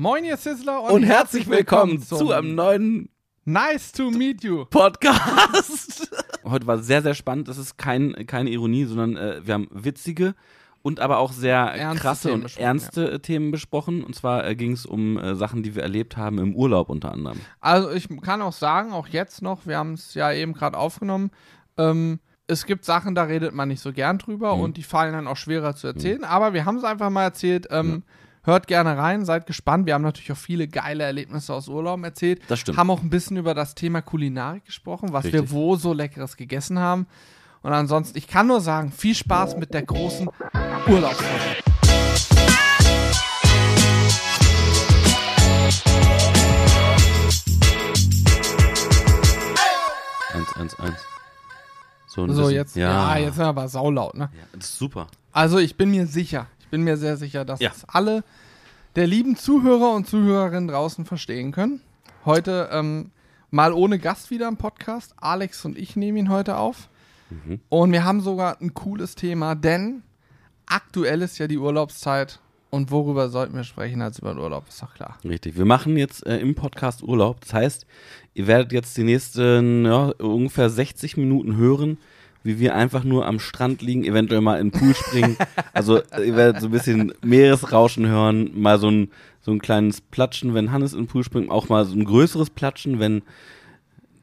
Moin, ihr Sizzler Und herzlich willkommen zu einem neuen Nice to meet you. Podcast. Heute war sehr, sehr spannend. Das ist kein, keine Ironie, sondern äh, wir haben witzige und aber auch sehr Ernste krasse Themen und ernste äh, Themen besprochen. Und zwar äh, ging es um äh, Sachen, die wir erlebt haben im Urlaub unter anderem. Also ich kann auch sagen, auch jetzt noch, wir haben es ja eben gerade aufgenommen, ähm, es gibt Sachen, da redet man nicht so gern drüber Mhm. und die fallen dann auch schwerer zu erzählen. Aber wir haben es einfach mal erzählt. Ähm, Hört gerne rein, seid gespannt. Wir haben natürlich auch viele geile Erlebnisse aus Urlauben erzählt. Das stimmt. Haben auch ein bisschen über das Thema Kulinarik gesprochen, was wir Richtig. wo so Leckeres gegessen haben. Und ansonsten, ich kann nur sagen, viel Spaß mit der großen Urlaubsfolge. Eins, eins, eins. So, So, jetzt, ja. jetzt sind wir aber saulaut, ne? Ja, das ist super. Also ich bin mir sicher, ich bin mir sehr sicher, dass Ja. es alle der lieben Zuhörer und Zuhörerinnen draußen verstehen können. Heute ähm, mal ohne Gast wieder im Podcast. Alex und ich nehmen ihn heute auf. Mhm. Und wir haben sogar ein cooles Thema, denn aktuell ist ja die Urlaubszeit. Und worüber sollten wir sprechen als über den Urlaub? Ist doch klar. Richtig. Wir machen jetzt äh, im Podcast Urlaub. Das heißt, ihr werdet jetzt die nächsten ja, ungefähr 60 Minuten hören, wie wir einfach nur am Strand liegen, eventuell mal in den Pool springen. also ihr werdet so ein bisschen Meeresrauschen hören, mal so ein, so ein kleines Platschen, wenn Hannes in den Pool springt, auch mal so ein größeres Platschen, wenn,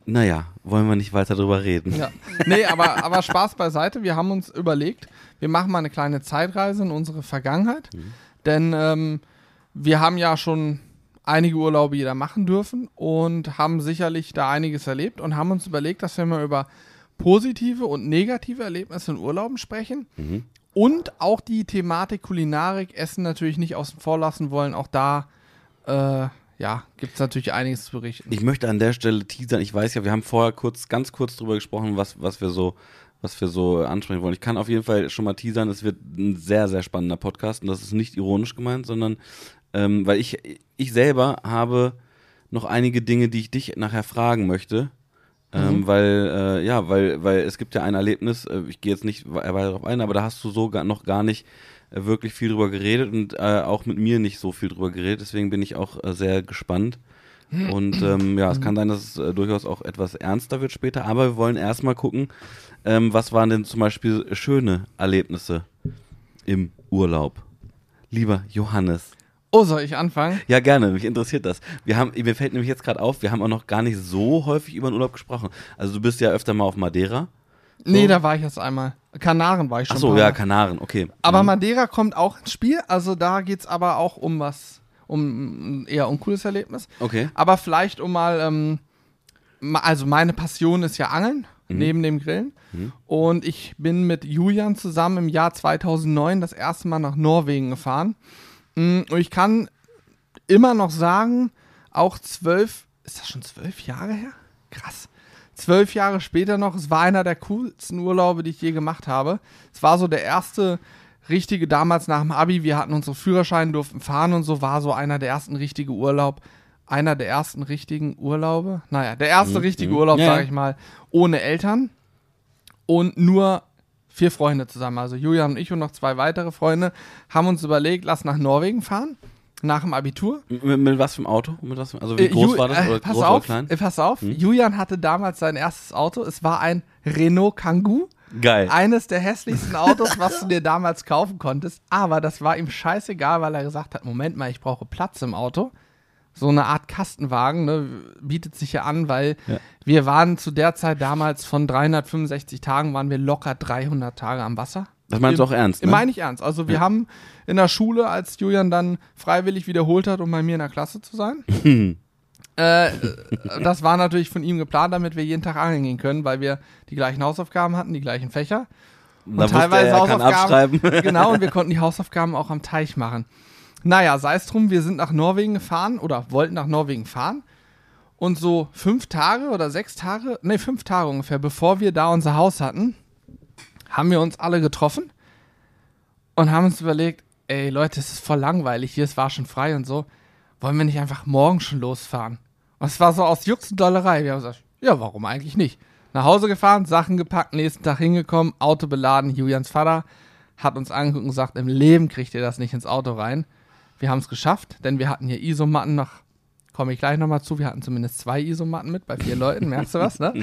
naja, wollen wir nicht weiter drüber reden. Ja. Nee, aber, aber Spaß beiseite. Wir haben uns überlegt, wir machen mal eine kleine Zeitreise in unsere Vergangenheit. Denn ähm, wir haben ja schon einige Urlaube jeder machen dürfen und haben sicherlich da einiges erlebt und haben uns überlegt, dass wir mal über positive und negative Erlebnisse in Urlauben sprechen. Mhm. Und auch die Thematik Kulinarik, Essen natürlich nicht außen vor lassen wollen. Auch da, äh, ja, gibt es natürlich einiges zu berichten. Ich möchte an der Stelle teasern. Ich weiß ja, wir haben vorher kurz, ganz kurz drüber gesprochen, was, was wir so, was wir so ansprechen wollen. Ich kann auf jeden Fall schon mal teasern, es wird ein sehr, sehr spannender Podcast und das ist nicht ironisch gemeint, sondern ähm, weil ich, ich selber habe noch einige Dinge, die ich dich nachher fragen möchte. Ähm, weil, äh, ja, weil, weil es gibt ja ein Erlebnis, äh, ich gehe jetzt nicht we- weiter darauf ein, aber da hast du so gar, noch gar nicht äh, wirklich viel drüber geredet und äh, auch mit mir nicht so viel drüber geredet, deswegen bin ich auch äh, sehr gespannt. Und ähm, ja, es kann sein, dass es äh, durchaus auch etwas ernster wird später, aber wir wollen erstmal gucken, ähm, was waren denn zum Beispiel schöne Erlebnisse im Urlaub? Lieber Johannes. Oh, soll ich anfangen? Ja, gerne, mich interessiert das. Wir haben, mir fällt nämlich jetzt gerade auf, wir haben auch noch gar nicht so häufig über den Urlaub gesprochen. Also du bist ja öfter mal auf Madeira. Nee, da war ich jetzt einmal. Kanaren war ich schon. Ach so, ein ja. Kanaren, okay. Aber Mhm. Madeira kommt auch ins Spiel. Also da geht es aber auch um was, um ein eher uncooles Erlebnis. Okay. Aber vielleicht um mal, ähm, also meine Passion ist ja Angeln, Mhm. neben dem Grillen. Und ich bin mit Julian zusammen im Jahr 2009 das erste Mal nach Norwegen gefahren. Mm, Und ich kann immer noch sagen, auch zwölf, ist das schon zwölf Jahre her? Krass. Zwölf Jahre später noch, es war einer der coolsten Urlaube, die ich je gemacht habe. Es war so der erste richtige, damals nach dem Abi, wir hatten unsere Führerscheine, durften fahren und so, war so einer der ersten richtige Urlaub, einer der ersten richtigen Urlaube, naja, der erste richtige mhm. Urlaub, Ja, sag ja. ich mal, ohne Eltern und nur vier Freunde zusammen. Also Julian und ich und noch zwei weitere Freunde haben uns überlegt, lass nach Norwegen fahren, nach dem Abitur. Mit, mit was für einem Auto? Mit was für, also wie Äh, groß Ju- war das? äh, Oder pass groß auf, oder klein? Hm? Äh, pass auf, Julian hatte damals sein erstes Auto. Es war ein Renault Kangoo. Geil. Eines der hässlichsten Autos, was du dir damals kaufen konntest. Aber das war ihm scheißegal, weil er gesagt hat: Moment mal, ich brauche Platz im Auto. So eine Art Kastenwagen ne, bietet sich ja an, weil Ja. wir waren zu der Zeit damals von 365 Tagen, waren wir locker 300 Tage am Wasser. Das meinst du auch ernst, ne? Meine ich ernst. Also wir Ja. haben in der Schule, als Julian dann freiwillig wiederholt hat, um bei mir in der Klasse zu sein, äh, das war natürlich von ihm geplant, damit wir jeden Tag angeln gehen können, weil wir die gleichen Hausaufgaben hatten, die gleichen Fächer. Da wusste er, er kann Hausaufgaben. abschreiben. genau, und wir konnten die Hausaufgaben auch am Teich machen. Naja, sei es drum, wir sind nach Norwegen gefahren oder wollten nach Norwegen fahren. Und so fünf Tage oder sechs Tage, nee, fünf Tage ungefähr, bevor wir da unser Haus hatten, haben wir uns alle getroffen und haben uns überlegt, ey Leute, es ist voll langweilig hier, es war schon frei und so. Wollen wir nicht einfach morgen schon losfahren? Und es war so aus Jux und Dollerei. Wir haben gesagt, ja, warum eigentlich nicht? Nach Hause gefahren, Sachen gepackt, nächsten Tag hingekommen, Auto beladen. Julians Vater hat uns angeguckt und gesagt, im Leben kriegt ihr das nicht ins Auto rein. Wir haben es geschafft, denn wir hatten hier Isomatten nach, komme ich gleich nochmal zu, wir hatten zumindest zwei Isomatten mit bei vier Leuten, merkst du was, ne?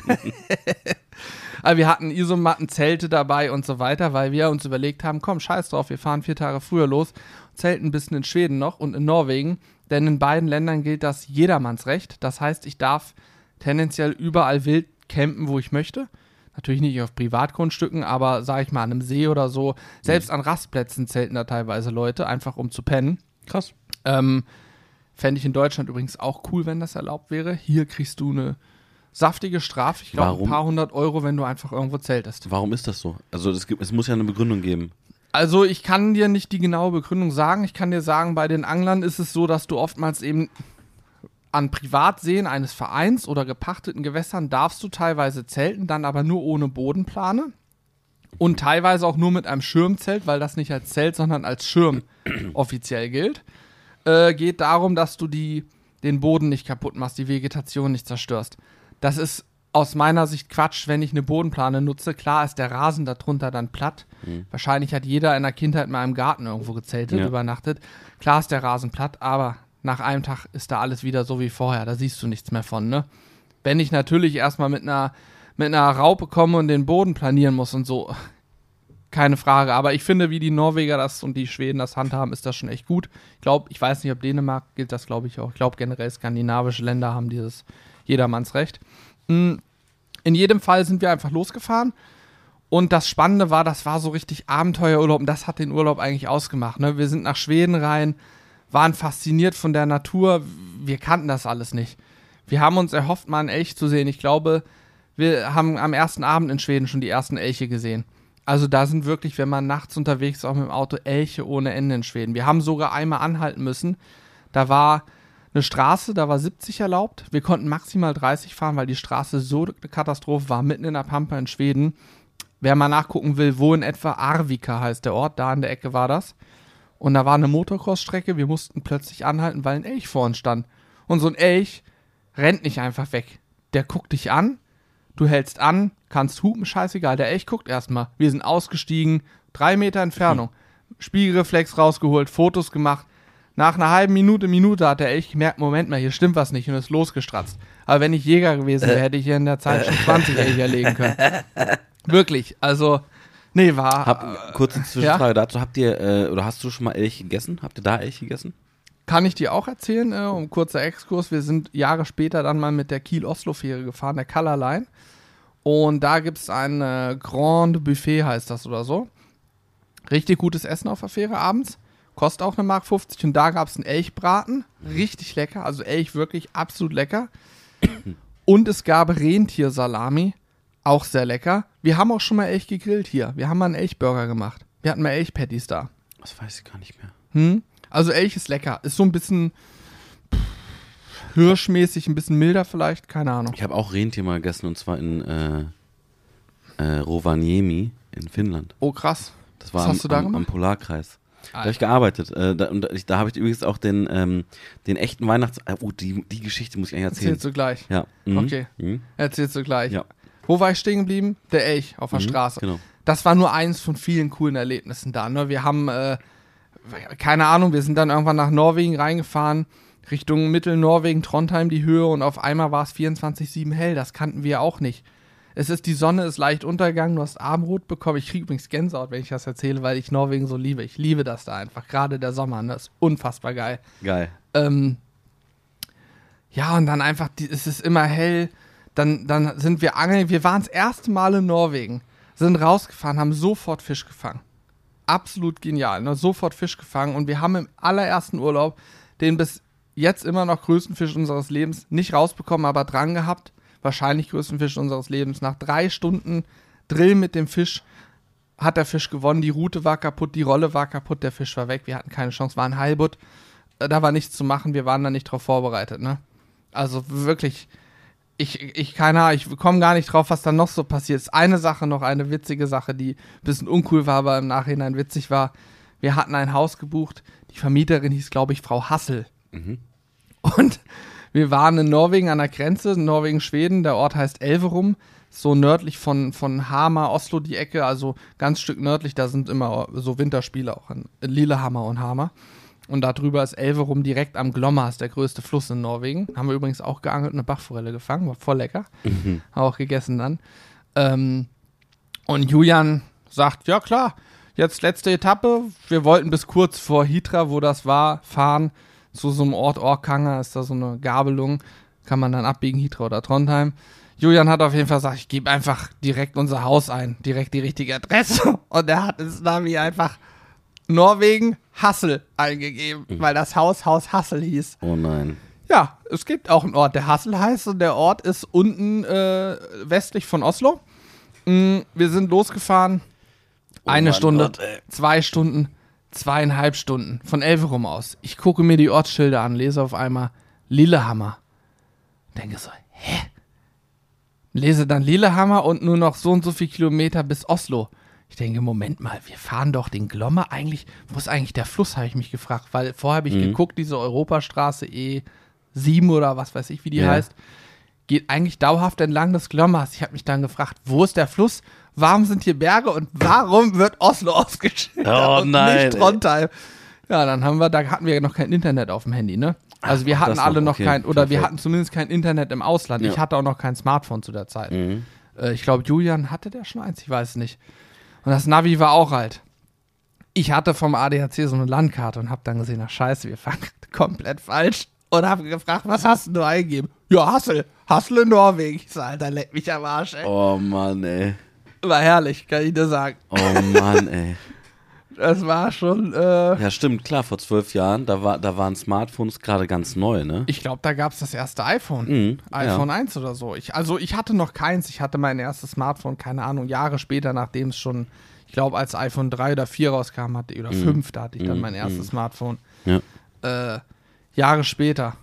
Aber wir hatten Isomatten, Zelte dabei und so weiter, weil wir uns überlegt haben, komm, scheiß drauf, wir fahren vier Tage früher los, zelten ein bisschen in Schweden noch und in Norwegen, denn in beiden Ländern gilt das Jedermannsrecht. Das heißt, ich darf tendenziell überall wild campen, wo ich möchte. Natürlich nicht auf Privatgrundstücken, aber sag ich mal an einem See oder so. Selbst an Rastplätzen zelten da teilweise Leute, einfach um zu pennen. Krass. Ähm, Fände ich in Deutschland übrigens auch cool, wenn das erlaubt wäre. Hier kriegst du eine saftige Strafe, ich glaube ein paar hundert Euro, wenn du einfach irgendwo zeltest. Warum ist das so? Also es, gibt, es muss ja eine Begründung geben. Also ich kann dir nicht die genaue Begründung sagen. Ich kann dir sagen, bei den Anglern ist es so, dass du oftmals eben an Privatseen eines Vereins oder gepachteten Gewässern darfst du teilweise zelten, dann aber nur ohne Bodenplane und teilweise auch nur mit einem Schirmzelt, weil das nicht als Zelt, sondern als Schirm offiziell gilt. Äh, geht darum, dass du die, den Boden nicht kaputt machst, die Vegetation nicht zerstörst. Das ist aus meiner Sicht Quatsch, wenn ich eine Bodenplane nutze. Klar ist der Rasen darunter dann platt. Wahrscheinlich hat jeder in der Kindheit mal im Garten irgendwo gezeltet, Ja. übernachtet. Klar ist der Rasen platt, aber nach einem Tag ist da alles wieder so wie vorher. Da siehst du nichts mehr von, ne? Wenn ich natürlich erstmal mit einer, mit einer Raupe komme und den Boden planieren muss und so, keine Frage. Aber ich finde, wie die Norweger das und die Schweden das handhaben, ist das schon echt gut. Ich glaube, ich weiß nicht, ob Dänemark gilt das, glaube ich auch. Ich glaube, generell skandinavische Länder haben dieses Jedermannsrecht. Mm, In jedem Fall sind wir einfach losgefahren. Und das Spannende war, das war so richtig Abenteuerurlaub und das hat den Urlaub eigentlich ausgemacht. Ne? Wir sind nach Schweden rein, waren fasziniert von der Natur. Wir kannten das alles nicht. Wir haben uns erhofft, mal einen Elch zu sehen. Ich glaube, wir haben am ersten Abend in Schweden schon die ersten Elche gesehen. Also da sind wirklich, wenn man nachts unterwegs ist, auch mit dem Auto, Elche ohne Ende in Schweden. Wir haben sogar einmal anhalten müssen. Da war eine Straße, da war 70 erlaubt. Wir konnten maximal 30 fahren, weil die Straße so eine Katastrophe war, mitten in der Pampa in Schweden. Wer mal nachgucken will, wo in etwa Arvika heißt der Ort, da in der Ecke war das. Und da war eine Motocross-Strecke, wir mussten plötzlich anhalten, weil ein Elch vor uns stand. Und so ein Elch rennt nicht einfach weg. Der guckt dich an, du hältst an, kannst hupen, scheißegal. Der Elch guckt erstmal. Wir sind ausgestiegen, drei Meter Entfernung. Spiegelreflex rausgeholt, Fotos gemacht. Nach einer halben Minute, Minute hat der Elch gemerkt, Moment mal, hier stimmt was nicht und ist losgestratzt. Aber wenn ich Jäger gewesen wäre, hätte ich hier in der Zeit schon 20 Elche erlegen können. Wirklich, also, nee, war. Hab, kurze Zwischenfrage dazu. Habt ihr, äh, oder hast du schon mal Elch gegessen? Habt ihr da Elch gegessen? Kann ich dir auch erzählen, äh, um kurzer Exkurs. Wir sind Jahre später dann mal mit der Kiel-Oslo-Fähre gefahren, der Color Line. Und da gibt es ein äh, Grand Buffet, heißt das oder so. Richtig gutes Essen auf der Fähre abends. Kostet auch eine Mark 50. Und da gab es einen Elchbraten. Richtig lecker. Also Elch wirklich absolut lecker. Und es gab Rentiersalami. Auch sehr lecker. Wir haben auch schon mal Elch gegrillt hier. Wir haben mal einen Elchburger gemacht. Wir hatten mal Elchpatties da. Das weiß ich gar nicht mehr. Hm? Also Elch ist lecker. Ist so ein bisschen pff, hirschmäßig, ein bisschen milder vielleicht, keine Ahnung. Ich habe auch Rentier mal gegessen und zwar in äh, äh, Rovaniemi in Finnland. Oh, krass. Das war Was am, hast du da am, am? Polarkreis. Da habe ich Alter. gearbeitet. Äh, da, da habe ich übrigens auch den, ähm, den echten Weihnachts... Äh, oh, die, die Geschichte muss ich eigentlich erzählen. Erzählst du gleich. Ja. Mhm. Okay. Mhm. Erzählst du gleich. Ja. Wo war ich stehen geblieben? Der Elch auf der Mhm, Straße. Genau. Das war nur eins von vielen coolen Erlebnissen da. Ne? Wir haben, äh, keine Ahnung, wir sind dann irgendwann nach Norwegen reingefahren, Richtung Mittelnorwegen, Trondheim die Höhe und auf einmal war es 24-7 hell. Das kannten wir auch nicht. Es ist, die Sonne ist leicht untergegangen, du hast Abendrot bekommen. Ich kriege übrigens Gänsehaut, wenn ich das erzähle, weil ich Norwegen so liebe. Ich liebe das da einfach. Gerade der Sommer, ne? Das ist unfassbar geil. Geil. Ähm, ja, und dann einfach, die, es ist immer hell. Dann, dann sind wir angeln. Wir waren das erste Mal in Norwegen, sind rausgefahren, haben sofort Fisch gefangen. Absolut genial, ne? Sofort Fisch gefangen. Und wir haben im allerersten Urlaub den bis jetzt immer noch größten Fisch unseres Lebens nicht rausbekommen, aber dran gehabt. Wahrscheinlich größten Fisch unseres Lebens. Nach drei Stunden Drill mit dem Fisch hat der Fisch gewonnen. Die Route war kaputt, die Rolle war kaputt, der Fisch war weg. Wir hatten keine Chance, war ein Heilbutt. Äh, Da war nichts zu machen, wir waren da nicht drauf vorbereitet, ne? Also wirklich, ich, ich keine Ahnung, ich komme gar nicht drauf, was da noch so passiert ist. Eine Sache noch, eine witzige Sache, die ein bisschen uncool war, aber im Nachhinein witzig war. Wir hatten ein Haus gebucht, die Vermieterin hieß, glaube ich, Frau Hassel. Mhm. Und wir waren in Norwegen an der Grenze, Norwegen-Schweden, der Ort heißt Elverum, so nördlich von, von Hamar, Oslo die Ecke, also ganz Stück nördlich, da sind immer so Winterspiele auch in Lillehammer und Hamar. Und darüber ist Elverum direkt am Glomma, ist der größte Fluss in Norwegen. Haben wir übrigens auch geangelt und eine Bachforelle gefangen, war voll lecker. Mhm. Haben auch gegessen dann. Ähm, und Julian sagt, ja klar, jetzt letzte Etappe. Wir wollten bis kurz vor Hitra, wo das war, fahren zu so einem Ort Orkanger, ist da so eine Gabelung. Kann man dann abbiegen, Hitra oder Trondheim. Julian hat auf jeden Fall gesagt, ich gebe einfach direkt unser Haus ein, direkt die richtige Adresse. Und er hat ins Navi einfach Norwegen Hassel eingegeben, weil das Haus Haus Hassel hieß. Oh nein. Ja, es gibt auch einen Ort, der Hassel heißt und der Ort ist unten äh, westlich von Oslo. Mm, wir sind losgefahren. Eine Mann, Stunde, Gott, zwei Stunden, zweieinhalb Stunden von Elverum aus. Ich gucke mir die Ortsschilder an, lese auf einmal Lillehammer. Denke so, hä? Lese dann Lillehammer und nur noch so und so viel Kilometer bis Oslo. Ich denke, Moment mal, wir fahren doch den Glommer eigentlich. Wo ist eigentlich der Fluss, habe ich mich gefragt. Weil vorher habe ich geguckt, diese Europastraße E7 oder was weiß ich, wie die Ja. heißt, geht eigentlich dauerhaft entlang des Glommers. Ich habe mich dann gefragt, wo ist der Fluss? Warum sind hier Berge und warum wird Oslo ausgeschildert Oh und nein, nicht Trondheim? Ja, dann haben wir, da hatten wir ja noch kein Internet auf dem Handy, ne? Also wir hatten alle noch, okay, kein, oder wir perfekt. hatten zumindest kein Internet im Ausland. Ich Ja. hatte auch noch kein Smartphone zu der Zeit. Mhm. Äh, ich glaube, Julian hatte der schon eins, ich weiß nicht. Und das Navi war auch alt. Ich hatte vom ADAC so eine Landkarte und habe dann gesehen, ach scheiße, wir fahren komplett falsch. Und habe gefragt, was hast du eingegeben? Ja, Hassel. Hassel in Norwegen. Ich so, Alter, leck mich am Arsch, ey. Oh Mann, ey. War herrlich, kann ich dir sagen. Oh Mann, ey. Das war schon, äh, Ja, stimmt, klar, vor zwölf Jahren, da, war, da waren Smartphones gerade ganz neu, ne? ich glaube, da gab es das erste iPhone. Mhm, iPhone ja. 1 oder so. Ich, also ich hatte noch keins. Ich hatte mein erstes Smartphone, keine Ahnung, Jahre später, nachdem es schon, ich glaube, als iPhone 3 oder 4 rauskam, hatte, oder 5, da hatte ich dann Mhm, mein erstes Smartphone. Ja. Äh, Jahre später.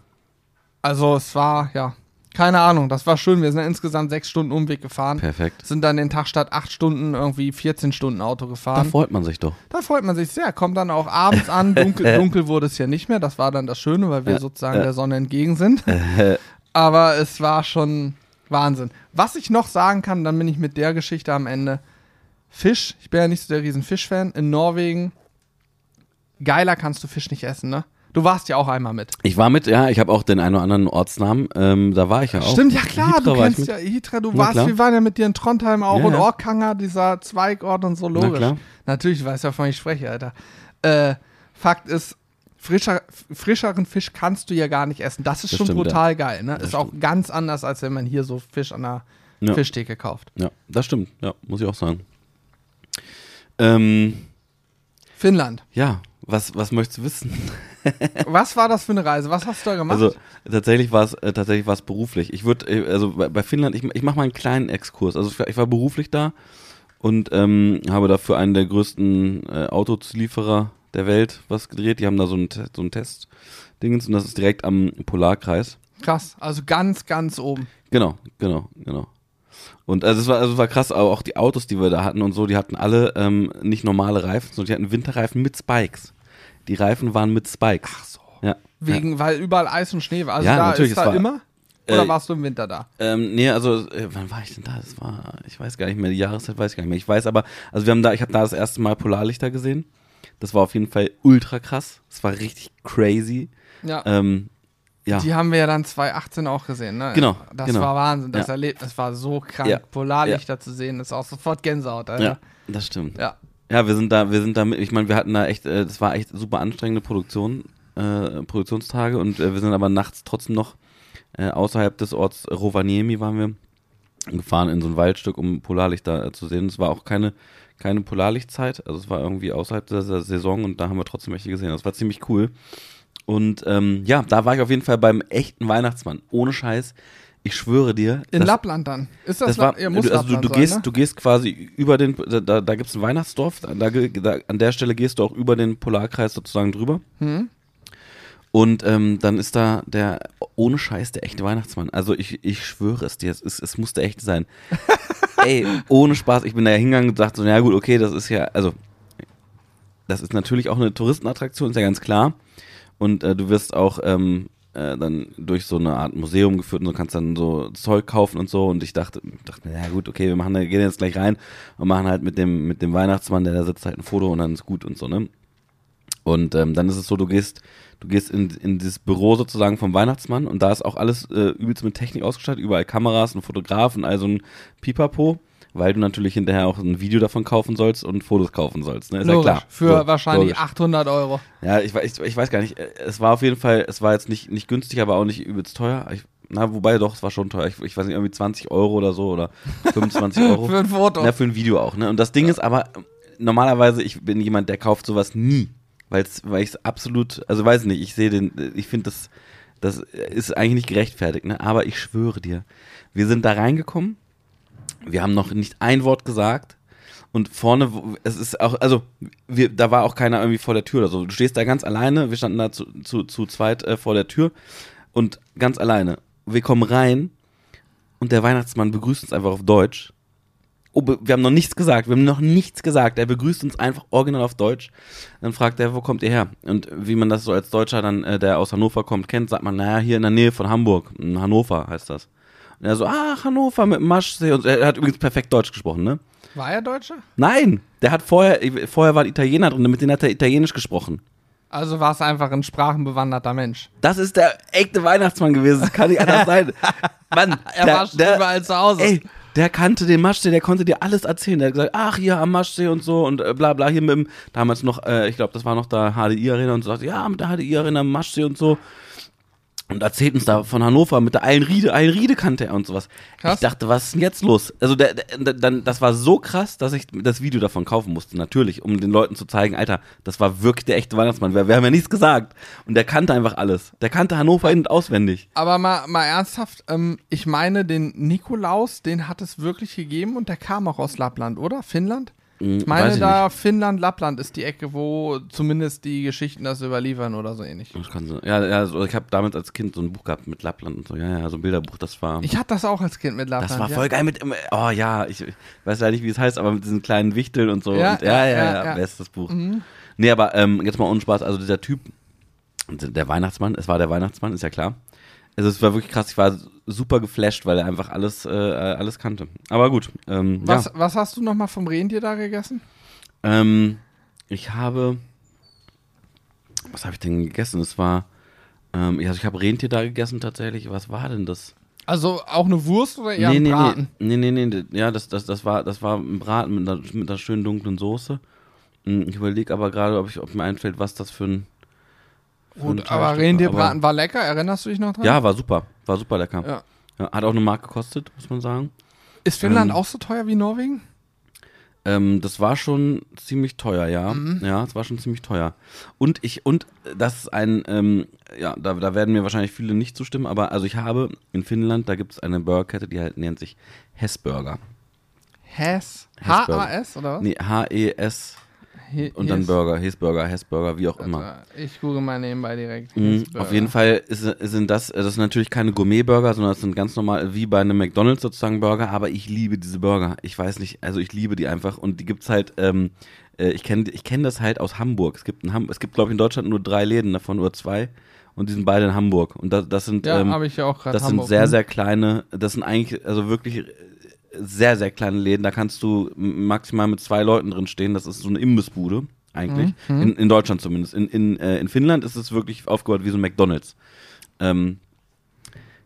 Also es war, ja, keine Ahnung, das war schön. Wir sind insgesamt sechs Stunden Umweg gefahren. Perfekt. Sind dann den Tag statt acht Stunden irgendwie 14 Stunden Auto Da gefahren. freut man sich doch. Da freut man sich sehr. Kommt dann auch abends an. Dunkel, dunkel wurde es ja nicht mehr. Das war dann das Schöne, weil wir sozusagen der Sonne entgegen sind. Aber es war schon Wahnsinn. Was ich noch sagen kann, dann bin ich mit der Geschichte am Ende. Fisch, ich bin ja nicht so der riesen Fischfan. In Norwegen, geiler kannst du Fisch nicht essen, ne? Du warst ja auch einmal mit. Ich war mit, ja, ich habe auch den einen oder anderen Ortsnamen, ähm, da war ich ja auch. Stimmt, ja klar, Hitra du kennst ja Hitra, du Na warst, klar. wir waren ja mit dir in Trondheim auch Ja, und ja. Orkanger, dieser Zweigort und so, logisch. klar. Natürlich, weißt ja, wovon ich spreche, Alter. Äh, Fakt ist, frischer, frischeren Fisch kannst du ja gar nicht essen. Das ist Das schon stimmt, brutal geil, ne? Das ist auch ganz anders, als wenn man hier so Fisch an der Ja. Fischtheke kauft. Ja, das stimmt, ja, muss ich auch sagen. Ähm, Finnland. ja, was, was möchtest du wissen? Was war das für eine Reise? Was hast du da gemacht? Also tatsächlich war es äh, tatsächlich war es beruflich. Ich würde äh, also bei, bei Finnland, ich, ich mache mal einen kleinen Exkurs. Also ich war- ich war beruflich da und ähm, habe dafür einen der größten äh, Autozulieferer der Welt was gedreht. Die haben da so Te- so einen Test-Dingens und das ist direkt am Polarkreis. Krass, also ganz, ganz oben. Genau, genau, genau. Und also es war, also es war krass, aber auch die Autos, die wir da hatten und so, die hatten alle ähm, nicht normale Reifen, sondern die hatten Winterreifen mit Spikes. Die Reifen waren mit Spikes. Ach so. Ja. Wegen, weil überall Eis und Schnee war. Also Ja, da natürlich, ist es da war- immer? Oder Äh, warst du im Winter da? Ähm, nee, also, äh, wann war ich denn da? Das war, ich weiß gar nicht mehr, die Jahreszeit weiß ich gar nicht mehr. Ich weiß aber, also wir haben da, ich habe da das erste Mal Polarlichter gesehen. Das war auf jeden Fall ultra krass. Das war richtig crazy. Ja. Ähm, ja. Die haben wir ja dann 2018 auch gesehen, ne? Genau, Das genau. war Wahnsinn. Das Ja. Erlebnis war so krank. Ja, Polarlichter zu sehen, ist auch sofort Gänsehaut, Alter. ja, das stimmt. Ja. Ja, wir sind da, wir sind da mit, ich meine, wir hatten da echt, äh, das war echt super anstrengende Produktion, äh, Produktionstage und äh, wir sind aber nachts trotzdem noch äh, außerhalb des Orts Rovaniemi waren wir gefahren in so ein Waldstück, um Polarlichter äh, zu sehen. Es war auch keine, keine Polarlichtzeit, also es war irgendwie außerhalb der, der Saison und da haben wir trotzdem welche gesehen. Das war ziemlich cool. Und ähm, ja, da war ich auf jeden Fall beim echten Weihnachtsmann. Ohne Scheiß. Ich schwöre dir. In das- Lappland dann. Ist das, das war, ja, muss du, also du, Lappland du sein, gehst, ne? du gehst quasi über den, da, da, gibt es ein Weihnachtsdorf, da, da, an der Stelle gehst du auch über den Polarkreis sozusagen drüber. Hm? Und ähm, dann ist da der, ohne Scheiß, der echte Weihnachtsmann. Also ich, ich schwöre es dir, es, ist, es musste echt sein. Ey, ohne Spaß, ich bin da hingegangen und dachte so, na gut, okay, das ist ja, also, das ist natürlich auch eine Touristenattraktion, ist ja ganz klar. Und äh, du wirst auch ähm, äh, dann durch so eine Art Museum geführt und du kannst dann so Zeug kaufen und so. Und ich dachte, dachte mir, ja gut, okay, wir machen, gehen jetzt gleich rein und machen halt mit dem, mit dem Weihnachtsmann, der da sitzt, halt ein Foto und dann ist gut und so, ne? Und ähm, dann ist es so, du gehst, du gehst in, in dieses Büro sozusagen vom Weihnachtsmann und da ist auch alles äh, übelst mit Technik ausgestattet, überall Kameras und Fotografen, also ein Pipapo, weil du natürlich hinterher auch ein Video davon kaufen sollst und Fotos kaufen sollst. Ne? Ist Logisch, ja klar. Für So, wahrscheinlich logisch. 800 Euro. Ja, ich, ich, ich weiß gar nicht. Es war auf jeden Fall, es war jetzt nicht, nicht günstig, aber auch nicht übelst teuer. Ich, na, wobei doch, es war schon teuer. Ich, ich weiß nicht, irgendwie 20 Euro oder so oder 25 Euro. Für ein Foto. Ja, für ein Video auch, ne? Und das Ding ist aber, normalerweise, ich bin jemand, der kauft sowas nie. Weil's, weil ich es absolut, also weiß nicht, ich sehe den, ich finde das, das ist eigentlich nicht gerechtfertigt, ne? Aber ich schwöre dir, wir sind da reingekommen, wir haben noch nicht ein Wort gesagt und vorne, es ist auch, also wir, da war auch keiner irgendwie vor der Tür oder so. Du stehst da ganz alleine, wir standen da zu, zu, zu zweit äh, vor der Tür und ganz alleine. Wir kommen rein und der Weihnachtsmann begrüßt uns einfach auf Deutsch. Oh, wir haben noch nichts gesagt, wir haben noch nichts gesagt. Er begrüßt uns einfach original auf Deutsch. Dann fragt er, wo kommt ihr her? Und wie man das so als Deutscher dann, äh, der aus Hannover kommt, kennt, sagt man, naja, hier in der Nähe von Hamburg. In Hannover heißt das. Und er so, ach, Hannover mit dem Maschsee. Und er hat übrigens perfekt Deutsch gesprochen, ne? War er Deutscher? Nein, der hat vorher, vorher war ein Italiener drin, mit dem hat er Italienisch gesprochen. Also war es einfach ein sprachenbewanderter Mensch. Das ist der echte Weihnachtsmann gewesen. Das kann nicht anders sein. Mann, Er der, war schon der, überall zu Hause. Ey, der kannte den Maschsee, der konnte dir alles erzählen. Der hat gesagt, ach, hier am Maschsee und so und äh, bla bla, hier mit dem, damals noch, äh, ich glaube, das war noch der HDI-Arena und so, ja, mit der HDI-Arena am Maschsee und so. Und erzählt uns da von Hannover mit der Eilenriede, Eilenriede kannte er und sowas. Krass. Ich dachte, was ist denn jetzt los? Also der, der, dann, das war so krass, dass ich das Video davon kaufen musste, natürlich, um den Leuten zu zeigen, Alter, das war wirklich der echte Weihnachtsmann. Wir, wir haben ja nichts gesagt. Und der kannte einfach alles. Der kannte Hannover in- und auswendig. Aber mal, mal ernsthaft, ähm, ich meine, den Nikolaus, den hat es wirklich gegeben und der kam auch aus Lappland, oder? Finnland? Ich meine, ich da Finnland, Lappland ist die Ecke, wo zumindest die Geschichten das überliefern oder so ähnlich. Das kann sein. Ja, ja so, ich habe damals als Kind so ein Buch gehabt mit Lappland und so. Ja, ja, so ein Bilderbuch, das war. Ich hatte das auch als Kind mit Lappland. das war ja. voll geil mit. Oh ja, ich, weiß ja nicht, wie es heißt, aber mit diesen kleinen Wichteln und so. Ja, und, ja, ja, ja, ja, ja, ja. bestes Buch. Nee, aber ähm, jetzt mal ohne Spaß. Also dieser Typ, der Weihnachtsmann, es war der Weihnachtsmann, ist ja klar. Also es war wirklich krass. Ich war super geflasht, weil er einfach alles, äh, alles kannte. Aber gut. Ähm, Was, ja. was hast du nochmal vom Rentier da gegessen? Ähm, ich habe. Was habe ich denn gegessen? Es war. Ähm, also ich habe Rentier da gegessen tatsächlich. Was war denn das? Also auch eine Wurst oder eher nee, ein nee, Braten? nee, nee, nee, nee, ja, das, das, das war, das war ein Braten mit einer, mit einer schönen dunklen Soße. Hm, Ich überlege aber gerade, ob, ich, ob mir einfällt, was das für ein. Gut, aber. Rentierbraten war lecker, erinnerst du dich noch dran? Ja, war super, war super lecker. Ja. Ja, hat auch eine Mark gekostet, muss man sagen. Ist Finnland Ähm, auch so teuer wie Norwegen? Ähm, das war schon ziemlich teuer, ja. Ja, es war schon ziemlich teuer. Und ich, und das ist ein, ähm, ja, da, da werden mir wahrscheinlich viele nicht zustimmen, aber also ich habe in Finnland, da gibt es eine Burgerkette, die halt nennt sich Hessburger. Hess? H-A-S oder was? Nee, H-E-S He- und dann. Burger, Hessburger, Hessburger, wie auch immer. Warte, Ich google mal nebenbei direkt. Mhm, auf jeden Fall ist, sind das, das sind natürlich keine Gourmet-Burger, sondern das sind ganz normal, wie bei einem McDonalds sozusagen Burger, aber ich liebe diese Burger. Ich weiß nicht, also ich liebe die einfach und die gibt's halt, ähm, äh, ich kenne ich kenn das halt aus Hamburg. Es gibt, in Ham es gibt glaube ich in Deutschland nur drei Läden davon, nur zwei und die sind beide in Hamburg und das, das sind, Ja, ähm, habe ich ja auch gerade. das sind sehr, sehr kleine, das sind eigentlich, also wirklich sehr, sehr kleine Läden. Da kannst du maximal mit zwei Leuten drin stehen. Das ist so eine Imbissbude, eigentlich. Mhm. In, in Deutschland zumindest. In, in, äh, in Finnland ist es wirklich aufgebaut wie so ein McDonalds. Ähm,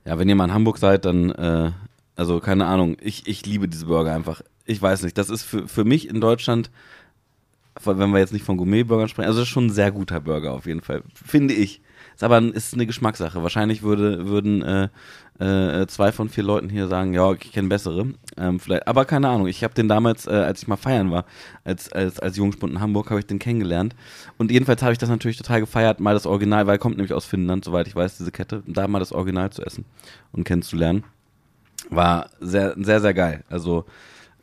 ja, wenn ihr mal in Hamburg seid, dann, äh, also keine Ahnung, ich, ich liebe diese Burger einfach. Ich weiß nicht, das ist für, für mich in Deutschland, wenn wir jetzt nicht von Gourmet-Burgern sprechen, also das ist schon ein sehr guter Burger auf jeden Fall, finde ich. Ist aber ist eine Geschmackssache. Wahrscheinlich würde, würden äh, äh, zwei von vier Leuten hier sagen, ja, ich kenne bessere. Ähm, vielleicht, aber keine Ahnung. Ich habe den damals, äh, als ich mal feiern war, als, als, als Jungspund in Hamburg, habe ich den kennengelernt. Und jedenfalls habe ich das natürlich total gefeiert, mal das Original, weil kommt nämlich aus Finnland, soweit ich weiß, diese Kette, da mal das Original zu essen und kennenzulernen. War sehr, sehr, sehr geil. Also,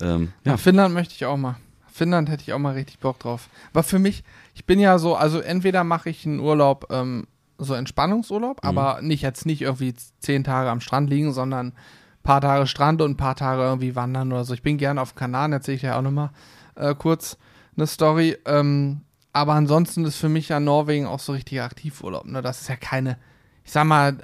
ähm, Ja, ja. Finnland möchte ich auch mal. Finnland hätte ich auch mal richtig Bock drauf. Aber für mich, ich bin ja so, also entweder mache ich einen Urlaub, ähm, so Entspannungsurlaub, aber nicht jetzt nicht irgendwie zehn Tage am Strand liegen, sondern ein paar Tage Strand und ein paar Tage irgendwie wandern oder so. Ich bin gerne auf Kanaren, erzähle ich ja auch nochmal äh, kurz eine Story. Ähm, aber ansonsten ist für mich ja Norwegen auch so richtig Aktivurlaub. Ne? Das ist ja keine, ich sag mal,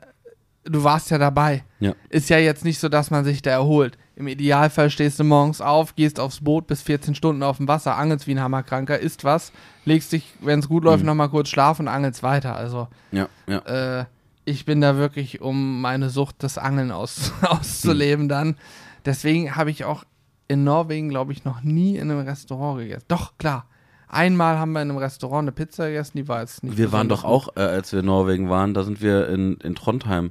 du warst ja dabei. Ja. Ist ja jetzt nicht so, dass man sich da erholt. Im Idealfall stehst du morgens auf, gehst aufs Boot bis 14 Stunden auf dem Wasser, angelst wie ein Hammerkranker, isst was, legst dich, wenn es gut läuft, Mhm. nochmal kurz schlafen und angelst weiter. Also Ja, ja. äh, ich bin da wirklich, um meine Sucht des Angeln aus, auszuleben dann. Deswegen habe ich auch in Norwegen, glaube ich, noch nie in einem Restaurant gegessen. Doch, klar. Einmal haben wir in einem Restaurant eine Pizza gegessen, die war jetzt nicht Wir waren doch auch, äh, als wir in Norwegen waren, da sind wir in, in Trondheim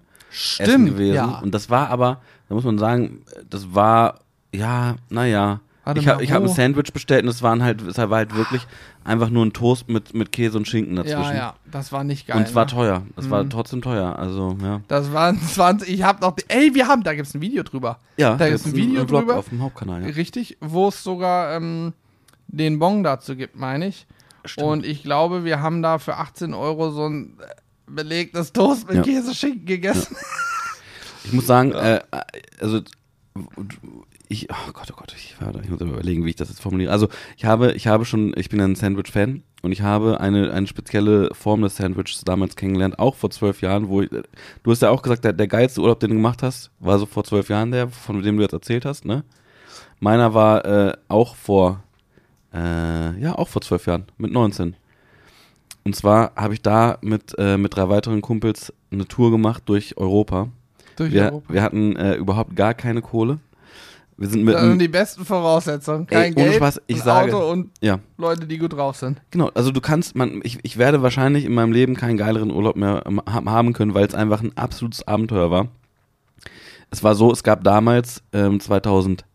essen Stimmt, gewesen. ja. Und das war aber, da muss man sagen, das war, ja, naja. Ich habe hab ein? Sandwich bestellt und es waren halt, es war halt wirklich einfach nur ein Toast mit, mit Käse und Schinken dazwischen. Ja, ja, das war nicht geil. Und es war ne? teuer. Es war Mhm. trotzdem teuer. Also, ja. Das waren 20, ich habe noch, ey, wir haben, da gibt es ein Video drüber. Ja, Da gibt's ist ein Video Vlog drüber. auf dem Hauptkanal. Ja. Richtig, wo es sogar ähm, den Bon dazu gibt, meine ich. Stimmt. Und ich glaube, wir haben da für 18 Euro so ein belegtes Toast mit Ja. Käseschinken gegessen. Ich muss sagen, äh, also ich, oh Gott, oh Gott, ich, warte, ich muss überlegen, wie ich das jetzt formuliere. Also ich habe, ich habe schon, ich bin ein Sandwich-Fan und ich habe eine, eine spezielle Form des Sandwiches damals kennengelernt, auch vor zwölf Jahren, wo ich, du hast ja auch gesagt, der, der geilste Urlaub, den du gemacht hast, war so vor zwölf Jahren der, von dem du jetzt erzählt hast, ne? Meiner war äh, auch vor, äh, ja, auch vor zwölf Jahren, mit 19. Und zwar habe ich da mit, äh, mit drei weiteren Kumpels eine Tour gemacht durch Europa. Durch Wir, Europa. wir hatten äh, überhaupt gar keine Kohle. Wir sind mit Das sind die besten Voraussetzungen. Kein Ey, ohne Geld, Spaß, ich sage- Auto und ja, Leute, die gut drauf sind. genau. Also du kannst, man, ich, ich werde wahrscheinlich in meinem Leben keinen geileren Urlaub mehr ha- haben können, weil es einfach ein absolutes Abenteuer war. Es war so, es gab damals, ähm, 2008,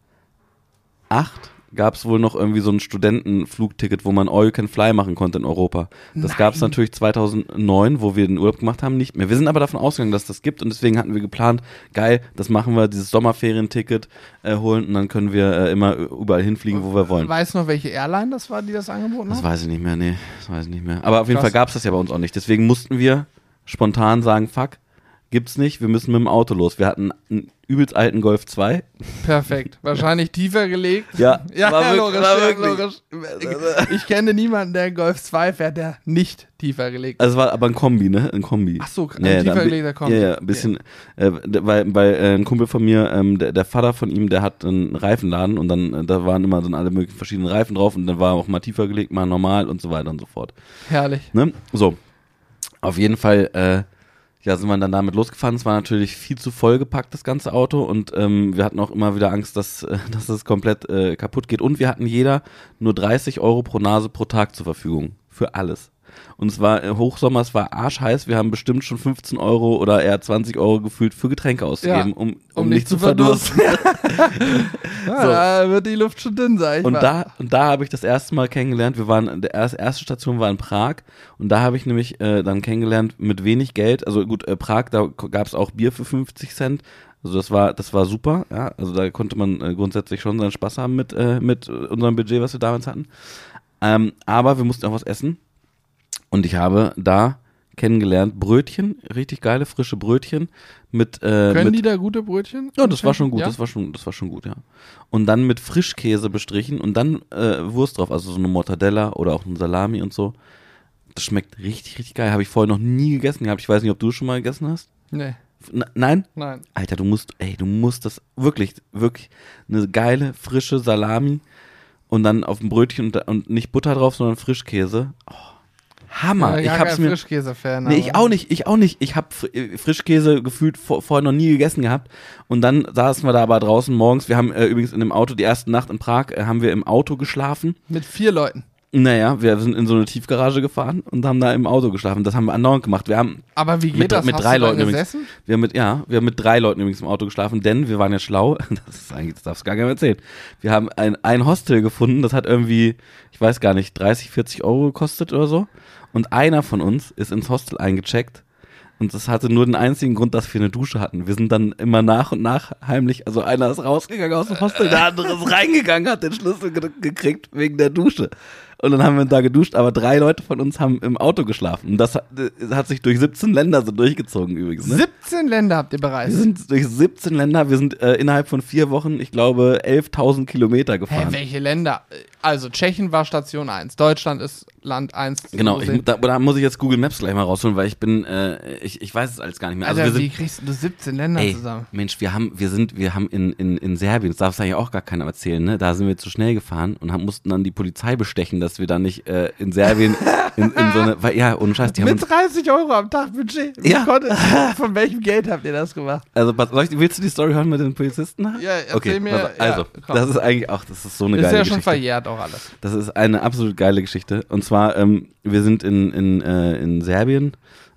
gab es wohl noch irgendwie so ein Studentenflugticket, wo man All You Can Fly machen konnte in Europa. Das gab es natürlich 2009, wo wir den Urlaub gemacht haben, nicht mehr. Wir sind aber davon ausgegangen, dass das gibt und deswegen hatten wir geplant, geil, das machen wir, dieses Sommerferienticket äh, holen und dann können wir äh, immer überall hinfliegen, wo wir wollen. Weißt du noch, welche Airline das war, die das angeboten Das hat? weiß ich nicht mehr, nee, das weiß ich nicht mehr. Aber auf jeden Krass. Fall gab es das ja bei uns auch nicht. Deswegen mussten wir spontan sagen, fuck, gibt's nicht, wir müssen mit dem Auto los. Wir hatten einen übelst alten Golf 2. Perfekt. Wahrscheinlich tiefer gelegt. Ja, ja, war ja logisch, ja, logisch. Ich, ich kenne niemanden, der einen Golf 2 fährt, der nicht tiefer gelegt ist. Also es war aber ein Kombi, ne? Ein Kombi. Ach so, ein Ja, ja, tiefer da- gelegter Kombi. Ja, ja, ein bisschen, äh, d- weil, weil äh, ein Kumpel von mir, ähm, der, der Vater von ihm, der hat einen Reifenladen und dann, äh, da waren immer dann alle möglichen verschiedenen Reifen drauf und dann war auch mal tiefer gelegt, mal normal und so weiter und so fort. Herrlich. Ne? So, auf jeden Fall, äh, ja, sind wir dann damit losgefahren. Es war natürlich viel zu vollgepackt, das ganze Auto. Und ähm, wir hatten auch immer wieder Angst, dass, äh, dass es komplett äh, kaputt geht. Und wir hatten jeder nur 30 Euro pro Nase pro Tag zur Verfügung. Für alles. Und es war äh, Hochsommer, es war arschheiß. Wir haben bestimmt schon 15 Euro oder eher 20 Euro gefühlt für Getränke ausgegeben, Ja, um, um, um nicht nicht zu verdursten. Ja, So. Da wird die Luft schon dünn, ich Und mal. da, und da habe ich das erste Mal kennengelernt, wir waren, der erste, erste Station war in Prag und da habe ich nämlich äh, dann kennengelernt mit wenig Geld, also gut, äh, Prag, da gab es auch Bier für 50 Cent, also das war, das war super, ja, also da konnte man äh, grundsätzlich schon seinen Spaß haben mit, äh, mit unserem Budget, was wir damals hatten. Ähm, aber wir mussten auch was essen und ich habe da kennengelernt Brötchen, richtig geile frische Brötchen mit, äh, Können mit die da gute Brötchen? ja, das war schon gut, Ja? das war schon, das war schon gut, ja. Und dann mit Frischkäse bestrichen und dann äh, Wurst drauf, also so eine Mortadella oder auch ein Salami und so. Das schmeckt richtig, richtig geil. Habe ich vorher noch nie gegessen gehabt. Ich weiß nicht, ob du schon mal gegessen hast. Nee, N nein? nein. Alter, du musst, ey, du musst das wirklich, wirklich eine geile, frische Salami und dann auf dem Brötchen und, und nicht Butter drauf, sondern Frischkäse. Oh, Hammer. Ja, ich hab's mir, Frischkäse-Fan. Nee, ich auch nicht, ich auch nicht. Ich habe Frischkäse gefühlt vor, vorher noch nie gegessen gehabt. Und dann saßen wir da aber draußen morgens. Wir haben äh, übrigens in dem Auto, die erste Nacht in Prag, äh, haben wir im Auto geschlafen. Mit vier Leuten. Naja, wir sind in so eine Tiefgarage gefahren und haben da im Auto geschlafen. Das haben wir andauernd gemacht. Wir haben, Aber wie geht Mit- das? mit Hast drei Leuten übrigens. gesessen? wir haben mit, ja, wir haben mit drei Leuten übrigens im Auto geschlafen, denn wir waren ja schlau. Das ist eigentlich, das darfst du gar nicht mehr erzählen. Wir haben ein, ein Hostel gefunden, das hat irgendwie, ich weiß gar nicht, 30, 40 Euro gekostet oder so. Und einer von uns ist ins Hostel eingecheckt. Und das hatte nur den einzigen Grund, dass wir eine Dusche hatten. Wir sind dann immer nach und nach heimlich, also einer ist rausgegangen aus dem Hostel, der andere ist reingegangen, hat den Schlüssel ge gekriegt wegen der Dusche. Und dann haben wir da geduscht, aber drei Leute von uns haben im Auto geschlafen. Und das hat, das hat sich durch 17 Länder so durchgezogen übrigens. Ne? 17 Länder habt ihr bereist. Wir sind durch 17 Länder, wir sind äh, innerhalb von vier Wochen, ich glaube, 11.000 Kilometer Hä, gefahren. welche Länder? Also Tschechien war Station 1, Deutschland ist Land 1. Genau, ich, da, da muss ich jetzt Google Maps gleich mal rausholen, weil ich bin, äh, ich, ich weiß es alles gar nicht mehr. Also Alter, wir wie sind, kriegst du 17 Länder ey, zusammen? Mensch, wir haben, wir sind, wir haben in, in, in Serbien, das darf es eigentlich auch gar keiner erzählen, ne? Da sind wir zu schnell gefahren und haben, mussten dann die Polizei bestechen, dass wir da nicht äh, in Serbien in, in so eine, weil, ja, ohne Scheiß, die haben Mit 30 Euro am Tag Budget. Ja. konnte- von welchem Geld habt ihr das gemacht? also was, willst du die Story hören mit den Polizisten? Ja, erzähl okay, mir, ja, also, komm. das ist eigentlich auch, das ist so eine ist geile ja schon Geschichte. verjährt auch alles. Das ist eine absolut geile Geschichte. Und zwar, ähm, wir sind in, in, äh, in Serbien,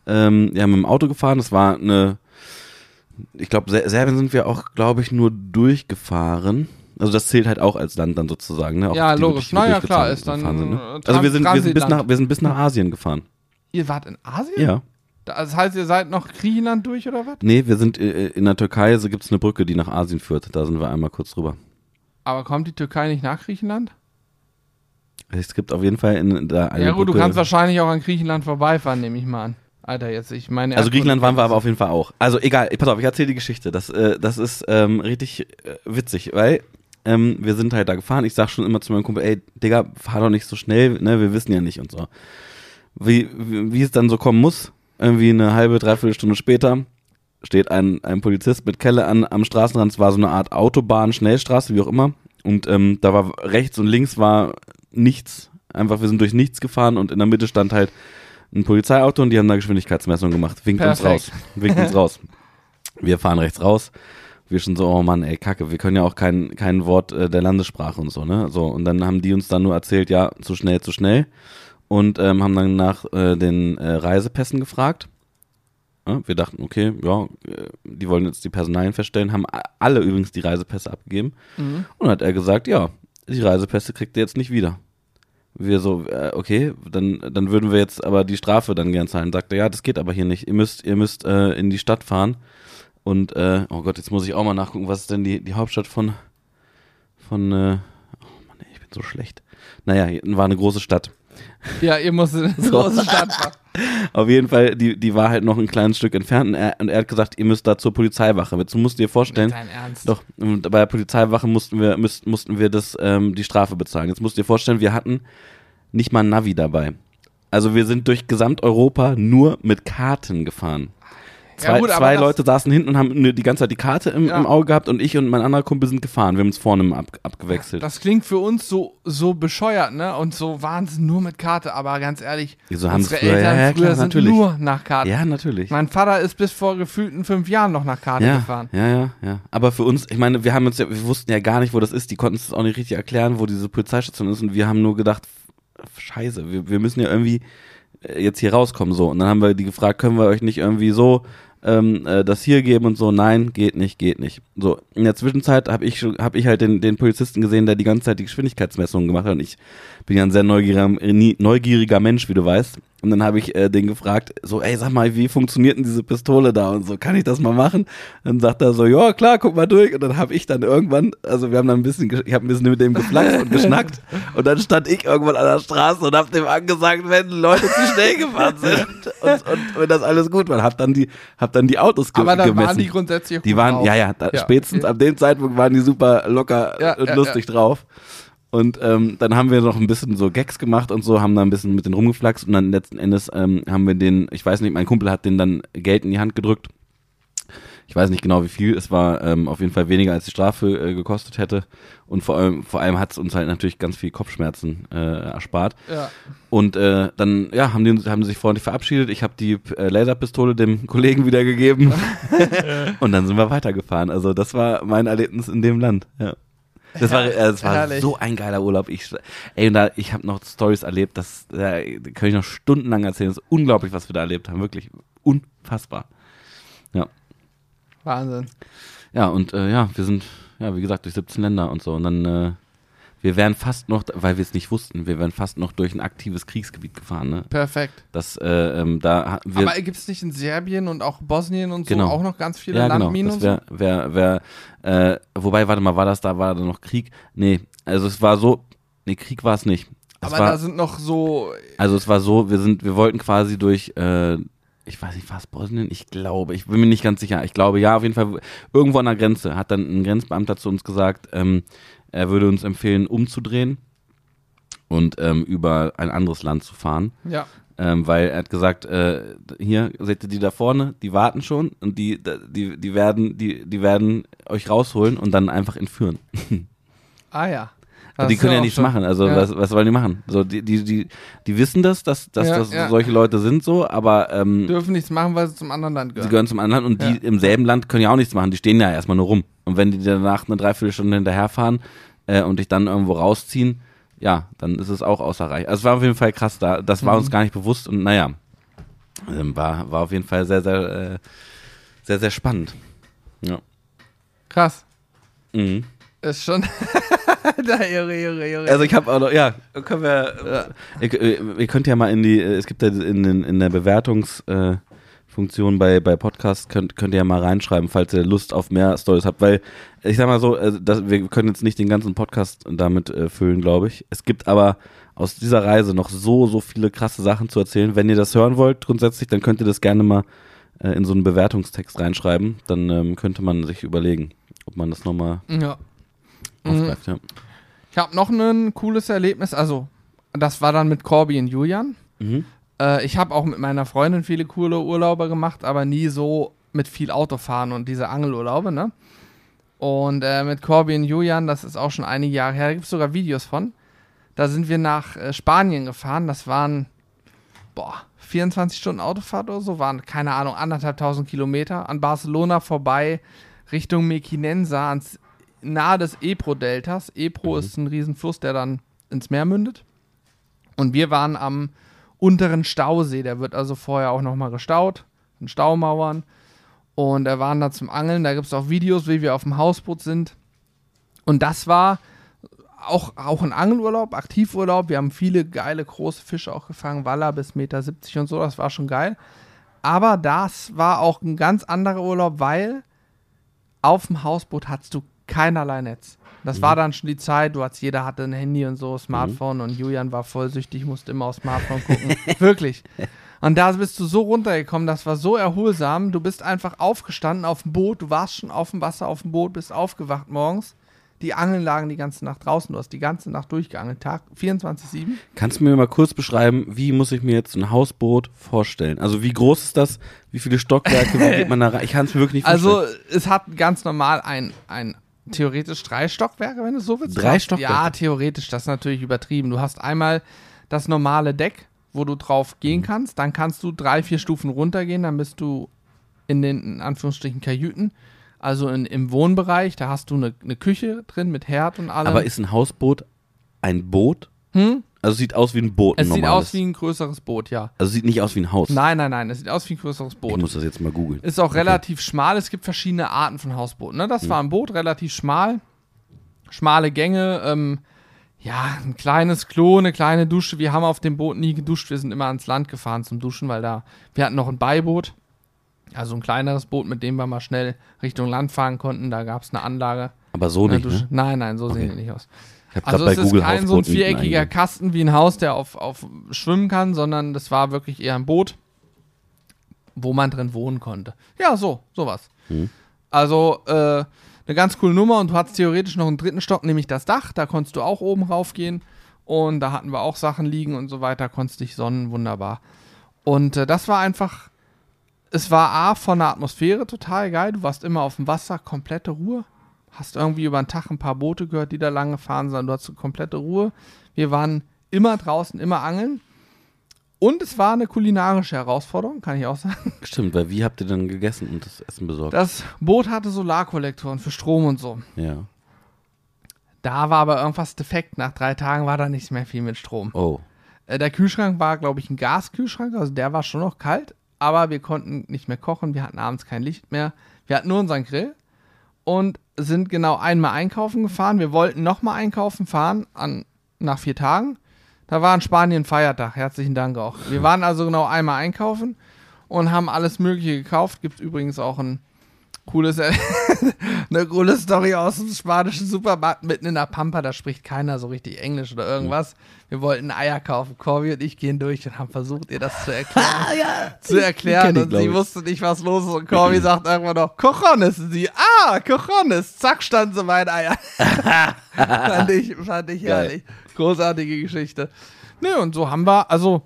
ähm, wir haben mit dem Auto gefahren. Das war eine, ich glaube, Ser Serbien sind wir auch, glaube ich, nur durchgefahren. Also das zählt halt auch als Land dann sozusagen. Ne? Auch Ja, logisch. die Na ja, durchgezogen- klar, ist dann, sind, ne? äh, Also wir sind, wir, sind bis nach, wir sind bis nach Asien gefahren. Ihr wart in Asien? Ja. Das heißt, ihr seid noch Griechenland durch oder was? Nee, wir sind äh, in der Türkei, so gibt es eine Brücke, die nach Asien führt. Da sind wir einmal kurz drüber. Aber kommt die Türkei nicht nach Griechenland? Es gibt auf jeden Fall in da eine ja gut, du Brücke. kannst wahrscheinlich auch an Griechenland vorbeifahren, nehme ich mal an. Alter, jetzt, ich meine... Also Griechenland waren wir aber auf jeden Fall auch. Also egal, pass auf, ich erzähle die Geschichte. Das, äh, das ist ähm, richtig äh, witzig, weil ähm, wir sind halt da gefahren. Ich sag schon immer zu meinem Kumpel, ey, Digga, fahr doch nicht so schnell, ne, wir wissen ja nicht und so. Wie, wie, wie es dann so kommen muss, irgendwie eine halbe, dreiviertel Stunde später steht ein, ein Polizist mit Kelle an am Straßenrand. Es war so eine Art Autobahn, Schnellstraße, wie auch immer. Und ähm, da war rechts und links war nichts. Einfach, wir sind durch nichts gefahren und in der Mitte stand halt ein Polizeiauto und die haben da Geschwindigkeitsmessung gemacht. Winkt uns Perfekt. raus. Winkt uns raus. Wir fahren rechts raus. Wir schon so, oh Mann, ey, Kacke, wir können ja auch kein, kein Wort äh, der Landessprache und so, ne? So, und dann haben die uns dann nur erzählt, ja, zu schnell, zu schnell. Und ähm, haben dann nach äh, den äh, Reisepässen gefragt. Ja, wir dachten, okay, ja, äh, die wollen jetzt die Personalien feststellen, haben alle übrigens die Reisepässe abgegeben. Mhm. Und dann hat er gesagt, ja, die Reisepässe kriegt ihr jetzt nicht wieder. Wir so, äh, okay, dann, dann würden wir jetzt aber die Strafe dann gern zahlen. Sagt er, ja, das geht aber hier nicht. Ihr müsst, ihr müsst äh, in die Stadt fahren. Und, äh, oh Gott, jetzt muss ich auch mal nachgucken, was ist denn die, die Hauptstadt von, von, äh, oh Mann, ey, ich bin so schlecht. Naja, war eine große Stadt. Ja, ihr musst in eine So. große Stadt fahren. Auf jeden Fall, die, die war halt noch ein kleines Stück entfernt und er, und er hat gesagt, ihr müsst da zur Polizeiwache. Jetzt musst du dir vorstellen, Dein Ernst? Doch, und bei der Polizeiwache mussten wir, müssten, mussten wir das, ähm, die Strafe bezahlen. Jetzt musst du dir vorstellen, wir hatten nicht mal ein Navi dabei. Also wir sind durch Gesamteuropa nur mit Karten gefahren. Ja Zwei, gut, aber zwei Leute saßen hinten und haben nur die ganze Zeit die Karte im, Ja. im Auge gehabt und ich und mein anderer Kumpel sind gefahren. Wir haben uns vorne ab, abgewechselt. Das klingt für uns so, so bescheuert, ne? Und so Wahnsinn, nur mit Karte. Aber ganz ehrlich, So unsere früher- Eltern ja, ja, früher klar, sind natürlich. nur nach Karte. ja, natürlich. Mein Vater ist bis vor gefühlten fünf Jahren noch nach Karte ja, gefahren. ja, ja, ja. Aber für uns, ich meine, wir haben uns ja, wir wussten ja gar nicht, wo das ist. Die konnten es auch nicht richtig erklären, wo diese Polizeistation ist. Und wir haben nur gedacht, scheiße, wir, wir müssen ja irgendwie äh, jetzt hier rauskommen. So. Und dann haben wir die gefragt, können wir euch nicht irgendwie so ähm, äh, das hier geben und so? Nein, geht nicht, geht nicht. So, in der Zwischenzeit habe ich, hab ich halt den, den Polizisten gesehen, der die ganze Zeit die Geschwindigkeitsmessungen gemacht hat. Und ich bin ja ein sehr neugieriger, neugieriger Mensch, wie du weißt. Und dann habe ich äh, den gefragt, so, ey, sag mal, wie funktioniert denn diese Pistole da und so, kann ich das mal machen? Dann sagt er so, ja, klar, guck mal durch. Und dann habe ich dann irgendwann, also wir haben dann ein bisschen, ich habe ein bisschen mit dem geflaxt und geschnackt. Und dann stand ich irgendwann an der Straße und habe dem angesagt, wenn Leute zu schnell gefahren sind und, und wenn das alles gut war. Hab dann die, hab dann die Autos ge Aber dann gemessen. waren die grundsätzlich auch Die waren, drauf. ja, ja, da, Ja, spätestens okay. ab dem Zeitpunkt waren die super locker Ja, und lustig drauf. Und ähm, dann haben wir noch ein bisschen so Gags gemacht und so, haben da ein bisschen mit denen rumgeflaxt und dann letzten Endes ähm, haben wir den, ich weiß nicht, mein Kumpel hat den dann Geld in die Hand gedrückt. Ich weiß nicht genau wie viel, es war ähm, auf jeden Fall weniger als die Strafe äh, gekostet hätte. Und vor allem, vor allem hat es uns halt natürlich ganz viel Kopfschmerzen äh, erspart. Ja. Und äh, dann, ja, haben die haben sie sich freundlich verabschiedet. Ich habe die äh, Laserpistole dem Kollegen wiedergegeben. und dann sind wir weitergefahren. Also das war mein Erlebnis in dem Land. Ja. Das war, äh, das war Herrlich. so ein geiler Urlaub. Ich, ey, und da, ich habe noch Stories erlebt, das äh, da kann ich noch stundenlang erzählen. Das ist unglaublich, was wir da erlebt haben. Wirklich unfassbar. Wahnsinn. Ja, und äh, ja, wir sind, ja, wie gesagt, durch 17 Länder und so. Und dann, äh, wir wären fast noch, weil wir es nicht wussten, wir wären fast noch durch ein aktives Kriegsgebiet gefahren. Ne? Perfekt. Das, äh, ähm, da wir, Aber gibt es nicht in Serbien und auch Bosnien und so Genau. auch noch ganz viele ja, genau, Landminen das und so? wäre, wär, wär, äh, wobei, warte mal, war das da, war da noch Krieg? Nee, also es war so, nee, Krieg war es nicht. Aber war- da sind noch so. Also es war so, wir sind, wir wollten quasi durch, äh, ich weiß nicht, war es Bosnien? Ich glaube, ich bin mir nicht ganz sicher. Ich glaube, ja, auf jeden Fall irgendwo an der Grenze hat dann ein Grenzbeamter zu uns gesagt, ähm, er würde uns empfehlen, umzudrehen und ähm, über ein anderes Land zu fahren. Ja. Ähm, weil er hat gesagt, äh, hier, seht ihr die da vorne, die warten schon und die, die, die werden, die, die werden euch rausholen und dann einfach entführen. Ah ja. Das die können ja nichts schon- machen. Also ja. was, was wollen die machen? So, die, die, die, die wissen das, dass, dass Ja, das solche Leute sind so, aber ähm, Dürfen nichts machen, weil sie zum anderen Land sie gehören. gehören zum anderen und die im selben Land können ja auch nichts machen. Die stehen ja erstmal nur rum. Und wenn die danach eine Dreiviertelstunde hinterherfahren äh, und dich dann irgendwo rausziehen, ja, dann ist es auch außer Reich. Also es war auf jeden Fall krass da. Das war uns Mhm. gar nicht bewusst und naja, ähm, war, war auf jeden Fall sehr, sehr, äh, sehr, sehr spannend. Ja. Krass. Mhm. Ist schon. da irre, irre, irre. Also ich habe auch noch, ja, können wir, äh, ihr, ihr- ihr könnt ja mal in die, äh, es gibt ja in, den, in der Bewertungsfunktion äh, bei, bei Podcasts, könnt, könnt ihr ja mal reinschreiben, falls ihr Lust auf mehr Stories habt, weil ich sag mal so, äh, das, wir können jetzt nicht den ganzen Podcast damit äh, füllen, glaube ich. Es gibt aber aus dieser Reise noch so, so viele krasse Sachen zu erzählen. Wenn ihr das hören wollt, grundsätzlich, dann könnt ihr das gerne mal äh, in so einen Bewertungstext reinschreiben. Dann ähm, könnte man sich überlegen, ob man das nochmal ja. Mhm. aufgreift. Ja. Ich habe noch ein cooles Erlebnis. Also, das war dann mit Corby und Julian. Mhm. Äh, ich habe auch mit meiner Freundin viele coole Urlaube gemacht, aber nie so mit viel Autofahren und diese Angelurlaube, ne? Und äh, mit Corby und Julian, das ist auch schon einige Jahre her, da gibt es sogar Videos von. Da sind wir nach äh, Spanien gefahren. Das waren, boah, 24 Stunden Autofahrt oder so, waren, keine Ahnung, anderthalbtausend Kilometer an Barcelona vorbei, Richtung Mequinensa, ans, nahe des Ebro-Deltas. Ebro ist ein Riesenfluss, der dann ins Meer mündet. Und wir waren am unteren Stausee, der wird also vorher auch nochmal gestaut, in Staumauern. Und da waren da zum Angeln, da gibt es auch Videos, wie wir auf dem Hausboot sind. Und das war auch, auch ein Angelurlaub, Aktivurlaub. Wir haben viele geile große Fische auch gefangen, Waller bis Meter 70 und so, das war schon geil. Aber das war auch ein ganz anderer Urlaub, weil auf dem Hausboot hattest du keinerlei Netz. Das war dann schon die Zeit, du hattest, jeder hatte ein Handy und so, Smartphone und Julian war voll süchtig, musste immer aufs Smartphone gucken. Wirklich. Und da bist du so runtergekommen, das war so erholsam. Du bist einfach aufgestanden auf dem Boot, du warst schon auf dem Wasser auf dem Boot, bist aufgewacht morgens. Die Angeln lagen die ganze Nacht draußen, du hast die ganze Nacht durchgeangelt, Tag 24-7. Kannst du mir mal kurz beschreiben, wie muss ich mir jetzt ein Hausboot vorstellen? Also wie groß ist das? Wie viele Stockwerke? Wie geht man da rein? Ich kann es mir wirklich nicht Also vorstellen. es hat ganz normal ein, ein theoretisch drei Stockwerke, wenn du es so willst. Drei Stockwerke? Ja, theoretisch, das ist natürlich übertrieben. Du hast einmal das normale Deck, wo du drauf gehen Mhm. kannst. Dann kannst du drei, vier Stufen runtergehen, dann bist du in den, in Anführungsstrichen, Kajüten. Also in, im Wohnbereich, da hast du eine, eine Küche drin mit Herd und allem. Aber ist ein Hausboot ein Boot? Hm? Also sieht aus wie ein Boot. ein Es sieht normales. aus wie ein größeres Boot, ja. Also sieht nicht aus wie ein Haus. Nein, nein, nein, es sieht aus wie ein größeres Ich Boot. muss das jetzt mal googeln. Ist auch relativ schmal. Es gibt verschiedene Arten von Hausbooten. Ne? Das war ein Boot, relativ schmal. Schmale Gänge. Ähm, ja, ein kleines Klo, eine kleine Dusche. Wir haben auf dem Boot nie geduscht. Wir sind immer ans Land gefahren zum Duschen, weil da. Wir hatten noch ein Beiboot. Also ein kleineres Boot, mit dem wir mal schnell Richtung Land fahren konnten. Da gab es eine Anlage. Aber so eine nicht, ne? Nein, nein, so Okay. sehen die nicht aus. Ich Also es ist Google kein so ein viereckiger. Kasten wie ein Haus, der auf, auf schwimmen kann, sondern das war wirklich eher ein Boot, wo man drin wohnen konnte. Ja, so, sowas. Mhm. Also äh, eine ganz coole Nummer und du hattest theoretisch noch einen dritten Stock, nämlich das Dach, da konntest du auch oben raufgehen und da hatten wir auch Sachen liegen und so weiter, konntest dich sonnen, wunderbar. Und äh, das war einfach, es war A von der Atmosphäre total geil, du warst immer auf dem Wasser, komplette Ruhe, hast irgendwie über den Tag ein paar Boote gehört, die da lang gefahren sind, du hattest komplette Ruhe. Wir waren immer draußen, immer angeln. Und es war eine kulinarische Herausforderung, kann ich auch sagen. Stimmt, weil wie habt ihr denn gegessen und das Essen besorgt? Das Boot hatte Solarkollektoren für Strom und so. ja. Da war aber irgendwas defekt. Nach drei Tagen war da nicht mehr viel mit Strom. Oh. Äh, der Kühlschrank war, glaube ich, ein Gaskühlschrank, also der war schon noch kalt, aber wir konnten nicht mehr kochen, wir hatten abends kein Licht mehr. Wir hatten nur unseren Grill und sind genau einmal einkaufen gefahren. Wir wollten nochmal einkaufen fahren an, nach vier Tagen. Da war in Spanien Feiertag, herzlichen Dank auch. Wir waren also genau einmal einkaufen und haben alles Mögliche gekauft. Gibt übrigens auch ein Cooles, eine coole Story aus dem spanischen Supermarkt mitten in der Pampa, da spricht keiner so richtig Englisch oder irgendwas. Wir wollten Eier kaufen. Corby und ich gehen durch und haben versucht, ihr das zu erklären. ja, zu erklären. Ich, und sie ich. wusste nicht, was los ist. Und Corby sagt irgendwann noch, Cojones. Und sie, ah, Cojones. Zack, stand so mein Eier. fand ich, fand ich herrlich. Großartige Geschichte. Nö, und so haben wir, also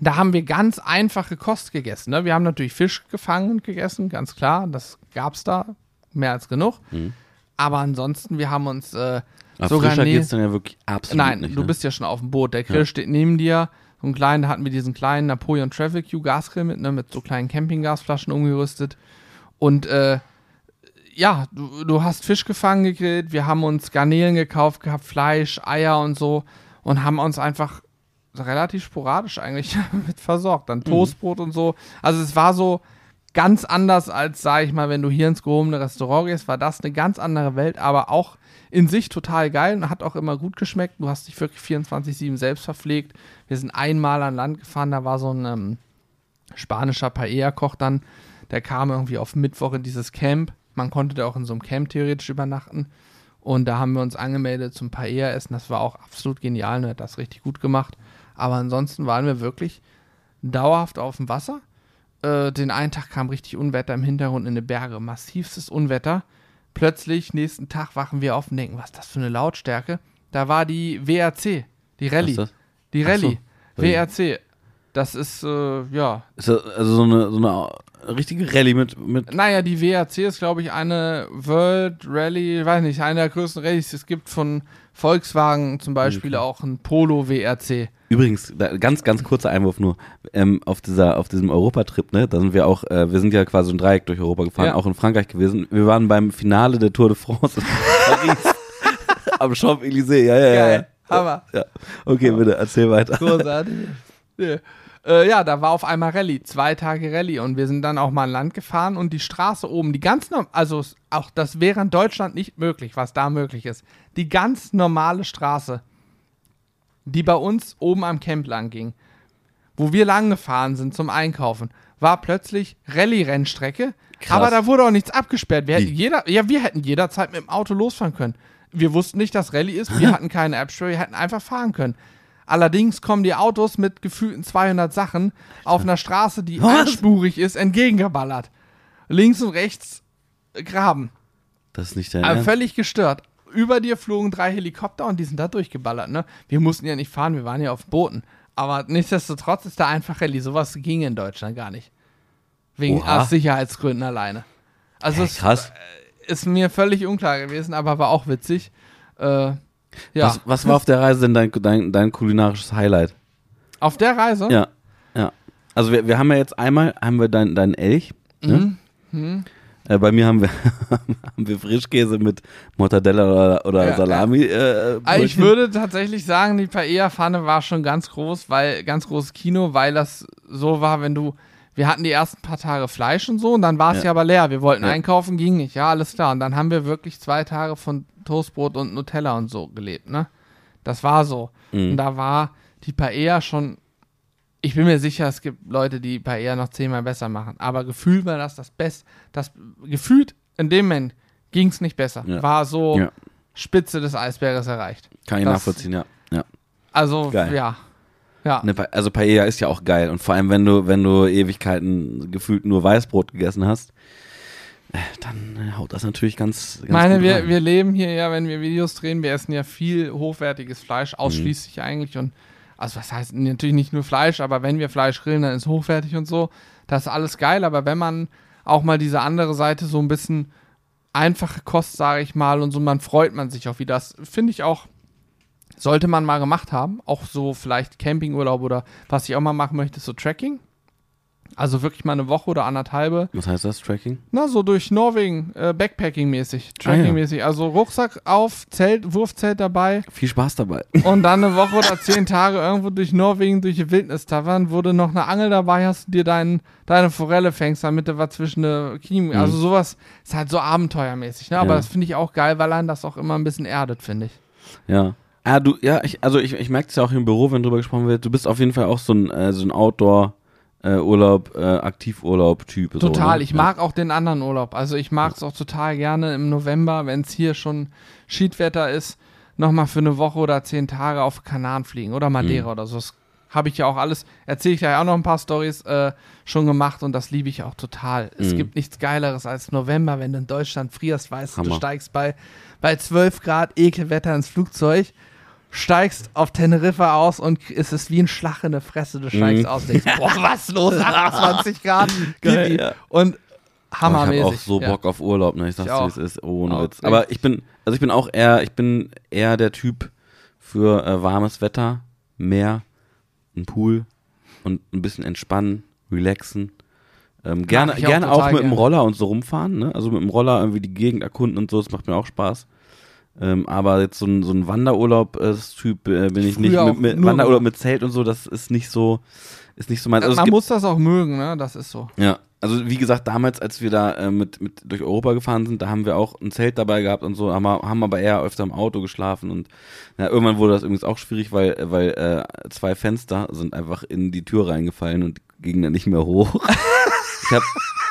da haben wir ganz einfache Kost gegessen. Ne? Wir haben natürlich Fisch gefangen und gegessen, ganz klar. Das gab es da mehr als genug. Mhm. Aber ansonsten, wir haben uns äh, Aber sogar frischer geht's dann ja wirklich absolut Nein, nicht, du ne? bist ja schon auf dem Boot. Der Grill ja. steht neben dir. So einen kleinen, da hatten wir diesen kleinen Napoleon Travel Q Gasgrill mit, ne, mit so kleinen Campinggasflaschen umgerüstet. Und äh, ja, du, du hast Fisch gefangen gegrillt. Wir haben uns Garnelen gekauft gehabt, Fleisch, Eier und so. Und haben uns einfach relativ sporadisch eigentlich mit versorgt. Dann mhm. Toastbrot mhm. und so. Also es war so ganz anders als, sag ich mal, wenn du hier ins gehobene Restaurant gehst, war das eine ganz andere Welt, aber auch in sich total geil und hat auch immer gut geschmeckt. Du hast dich wirklich 24-7 selbst verpflegt. Wir sind einmal an Land gefahren, da war so ein ähm, spanischer Paella-Koch dann, der kam irgendwie auf Mittwoch in dieses Camp. Man konnte da auch in so einem Camp theoretisch übernachten. Und da haben wir uns angemeldet zum Paella-Essen. Das war auch absolut genial und hat das richtig gut gemacht. Aber ansonsten waren wir wirklich dauerhaft auf dem Wasser. Äh, den einen Tag kam richtig Unwetter im Hintergrund in den Berge, massivstes Unwetter. Plötzlich, nächsten Tag wachen wir auf und denken, was ist das für eine Lautstärke? Da war die WRC, die Rallye. Die Rallye. So. WRC. Das ist, äh, ja. Ist das also so eine, so eine richtige Rallye mit, mit. Naja, die WRC ist, glaube ich, eine World Rallye, weiß nicht, eine der größten Rallyes. Es gibt von Volkswagen zum Beispiel okay. auch ein Polo WRC. Übrigens, da, ganz, ganz kurzer Einwurf nur. Ähm, auf, dieser, auf diesem Europatrip, ne, da sind wir auch, äh, wir sind ja quasi ein Dreieck durch Europa gefahren, ja. auch in Frankreich gewesen. Wir waren beim Finale der Tour de France in Paris. am Champs-Élysées, ja, ja, ja. Geil. Hammer. Ja. Okay, bitte, erzähl weiter. Großartig. Ja. Äh, ja, da war auf einmal Rallye, zwei Tage Rallye und wir sind dann auch mal an Land gefahren und die Straße oben, die ganz, also auch das wäre in Deutschland nicht möglich, was da möglich ist. Die ganz normale Straße, die bei uns oben am Camp lang ging, wo wir lang gefahren sind zum Einkaufen, war plötzlich Rallye-Rennstrecke, aber da wurde auch nichts abgesperrt. Wir hätten jeder, ja, wir hätten jederzeit mit dem Auto losfahren können. Wir wussten nicht, dass Rallye ist, wir hatten keine App-Store, wir hätten einfach fahren können. Allerdings kommen die Autos mit gefühlten 200 Sachen auf einer Straße, die einspurig ist, entgegengeballert. Links und rechts Graben. Das ist nicht dein Aber völlig gestört. Über dir flogen drei Helikopter und die sind da durchgeballert, ne? Wir mussten ja nicht fahren, wir waren ja auf Booten. Aber nichtsdestotrotz ist da einfach Rallye. Sowas ging in Deutschland gar nicht. Wegen aus Sicherheitsgründen alleine. Also krass. es ist mir völlig unklar gewesen, aber war auch witzig. Äh, ja. Was, was war auf der Reise denn dein, dein, dein kulinarisches Highlight? Auf der Reise? Ja, ja. Also wir, wir haben ja jetzt einmal, haben wir deinen dein Elch. Ne? Mhm. Mhm. Äh, bei mir haben wir, haben wir Frischkäse mit Mortadella oder, oder ja, Salami. Ja. Äh, also ich würde tatsächlich sagen, die Paella-Pfanne war schon ganz groß, weil ganz großes Kino, weil das so war, wenn du wir hatten die ersten paar Tage Fleisch und so und dann war es ja. ja. aber leer. Wir wollten ja. einkaufen, ging nicht. Ja, alles klar. Und dann haben wir wirklich zwei Tage von Toastbrot und Nutella und so gelebt, ne? Das war so. Mhm. Und da war die Paella schon. Ich bin mir sicher, es gibt Leute, die Paella noch zehnmal besser machen. Aber gefühlt war das das Beste. Das gefühlt in dem Moment ging es nicht besser. Ja. War so Spitze des Eisberges erreicht. Kann ich das, nachvollziehen, ja. Also, Geil. ja. Ja. Ne, also Paella ist ja auch geil. Und vor allem, wenn du, wenn du Ewigkeiten gefühlt nur Weißbrot gegessen hast, äh, dann äh, haut das natürlich ganz, ganz meine, wir, rein. wir leben hier ja, wenn wir Videos drehen, wir essen ja viel hochwertiges Fleisch, ausschließlich mhm. eigentlich. Und also was heißt natürlich nicht nur Fleisch, aber wenn wir Fleisch grillen, dann ist hochwertig und so. Das ist alles geil, aber wenn man auch mal diese andere Seite so ein bisschen einfache Kost, sage ich mal, und so, man freut man sich auch wie das, finde ich auch sollte man mal gemacht haben. Auch so vielleicht Campingurlaub oder was ich auch mal machen möchte, so Tracking. Also wirklich mal eine Woche oder anderthalbe. Was heißt das, Tracking? Na, so durch Norwegen, äh, Backpacking-mäßig, Tracking-mäßig. Ah, ja. Also Rucksack auf, Zelt, Wurfzelt dabei. Viel Spaß dabei. Und dann eine Woche oder zehn Tage irgendwo durch Norwegen, durch die Wildnis tavern, wo du noch eine Angel dabei hast, dir dein, deine Forelle fängst, damit du was zwischen der Kiemen. Mhm. Also sowas ist halt so abenteuermäßig. Ne? Aber ja. das finde ich auch geil, weil einen das auch immer ein bisschen erdet, finde ich. Ja. Ah, du, ja, ich, also ich, ich merke es ja auch im Büro, wenn drüber gesprochen wird, du bist auf jeden Fall auch so ein, äh, so ein Outdoor- äh, Urlaub, äh, Aktivurlaub-Typ. Total, so, ne? ich mag auch den anderen Urlaub. Also ich mag es auch total gerne im November, wenn es hier schon Schiedwetter ist, nochmal für eine Woche oder zehn Tage auf Kanaren fliegen oder Madeira Mhm. oder so. Das habe ich ja auch alles, erzähle ich ja auch noch ein paar Stories äh, schon gemacht und das liebe ich auch total. Es Mhm. gibt nichts Geileres als November, wenn du in Deutschland frierst, weißt du, du steigst bei, bei 12 Grad Ekelwetter ins Flugzeug, steigst auf Teneriffa aus und es ist wie ein Schlag in der Fresse. Du steigst Mhm. aus und denkst, boah, was los? 28 Grad. Geil, ja. Und Oh, hammermäßig. ich habe auch so ja. Bock auf Urlaub, ne? Ich sag's dir, es ist, ohne Auch. Witz. Aber ich bin, also ich bin auch eher, ich bin eher der Typ für äh, warmes Wetter, Meer, ein Pool und ein bisschen entspannen, relaxen. Ähm, gerne auch gerne auch mit dem. Roller und so rumfahren, ne? Also mit dem Roller irgendwie die Gegend erkunden und so, das macht mir auch Spaß. Ähm, aber jetzt so ein, so ein Wanderurlaub-Typ äh, bin ich nicht. Früher Mit, auch mit nur Wanderurlaub mit Zelt und so, das ist nicht so, ist nicht so meins. Also Man muss das auch mögen, ne? Das ist so. ja, also wie gesagt, damals, als wir da äh, mit, mit durch Europa gefahren sind, da haben wir auch ein Zelt dabei gehabt und so, haben, wir- haben aber eher öfter im Auto geschlafen und ja, irgendwann wurde das übrigens auch schwierig, weil, weil äh, zwei Fenster sind einfach in die Tür reingefallen und gingen dann nicht mehr hoch. ich habe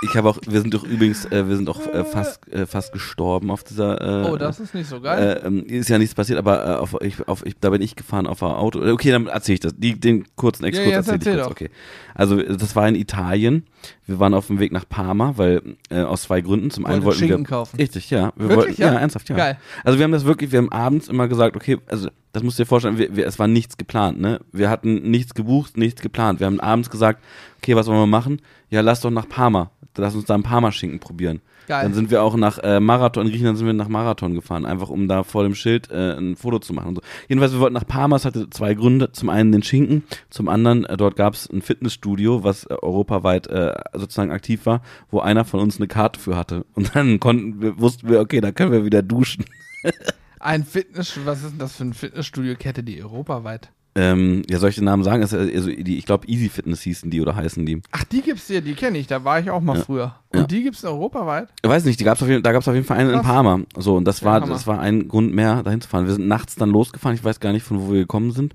ich hab auch, wir sind doch übrigens, äh, wir sind auch äh, fast, äh, fast gestorben auf dieser. Äh, Oh, das ist nicht so geil. äh, ähm, ist ja nichts passiert, aber äh, auf, ich, auf, ich, da bin ich gefahren auf ein Auto. Okay, dann erzähle ich das. Die, den kurzen Exkurs Ja, erzähle ich erzähl kurz. doch. Okay. Also das war in Italien. Wir waren auf dem Weg nach Parma, weil äh, aus zwei Gründen. Zum einen wollten wir Schinken kaufen. Richtig, ja. Wir Wirklich, wollten, ja? ernsthaft, ja. Geil. Also wir haben das wirklich, wir haben abends immer gesagt, okay, also das musst du dir vorstellen, wir, wir, es war nichts geplant, ne? Wir hatten nichts gebucht, nichts geplant. Wir haben abends gesagt, okay, was wollen wir machen? Ja, lass doch nach Parma. Lass uns da einen Parma-Schinken probieren. Geil. Dann sind wir auch nach äh, Marathon, in Griechenland sind wir nach Marathon gefahren, einfach um da vor dem Schild äh, ein Foto zu machen. Und so. Jedenfalls, wir wollten nach Parma, es hatte zwei Gründe. Zum einen den Schinken, zum anderen, äh, dort gab es ein Fitnessstudio, was äh, europaweit äh, sozusagen aktiv war, wo einer von uns eine Karte für hatte. Und dann konnten wir, wussten wir, okay, da können wir wieder duschen. Ein Fitnessstudio, was ist denn das für eine Fitnessstudio-Kette, die europaweit? Ähm, ja, soll ich den Namen sagen? Das ist, also die, ich glaube, Easy Fitness hießen die oder heißen die. Ach, die gibt's hier, die kenne ich, da war ich auch mal Ja. früher. Und Ja. die gibt's europaweit? Ich weiß nicht, die gab's auf jeden, da gab es auf jeden Fall einen in Krass. Parma. So, und das Ja, war, Hammer. das war ein Grund mehr, dahin zu fahren. Wir sind nachts dann losgefahren, ich weiß gar nicht, von wo wir gekommen sind.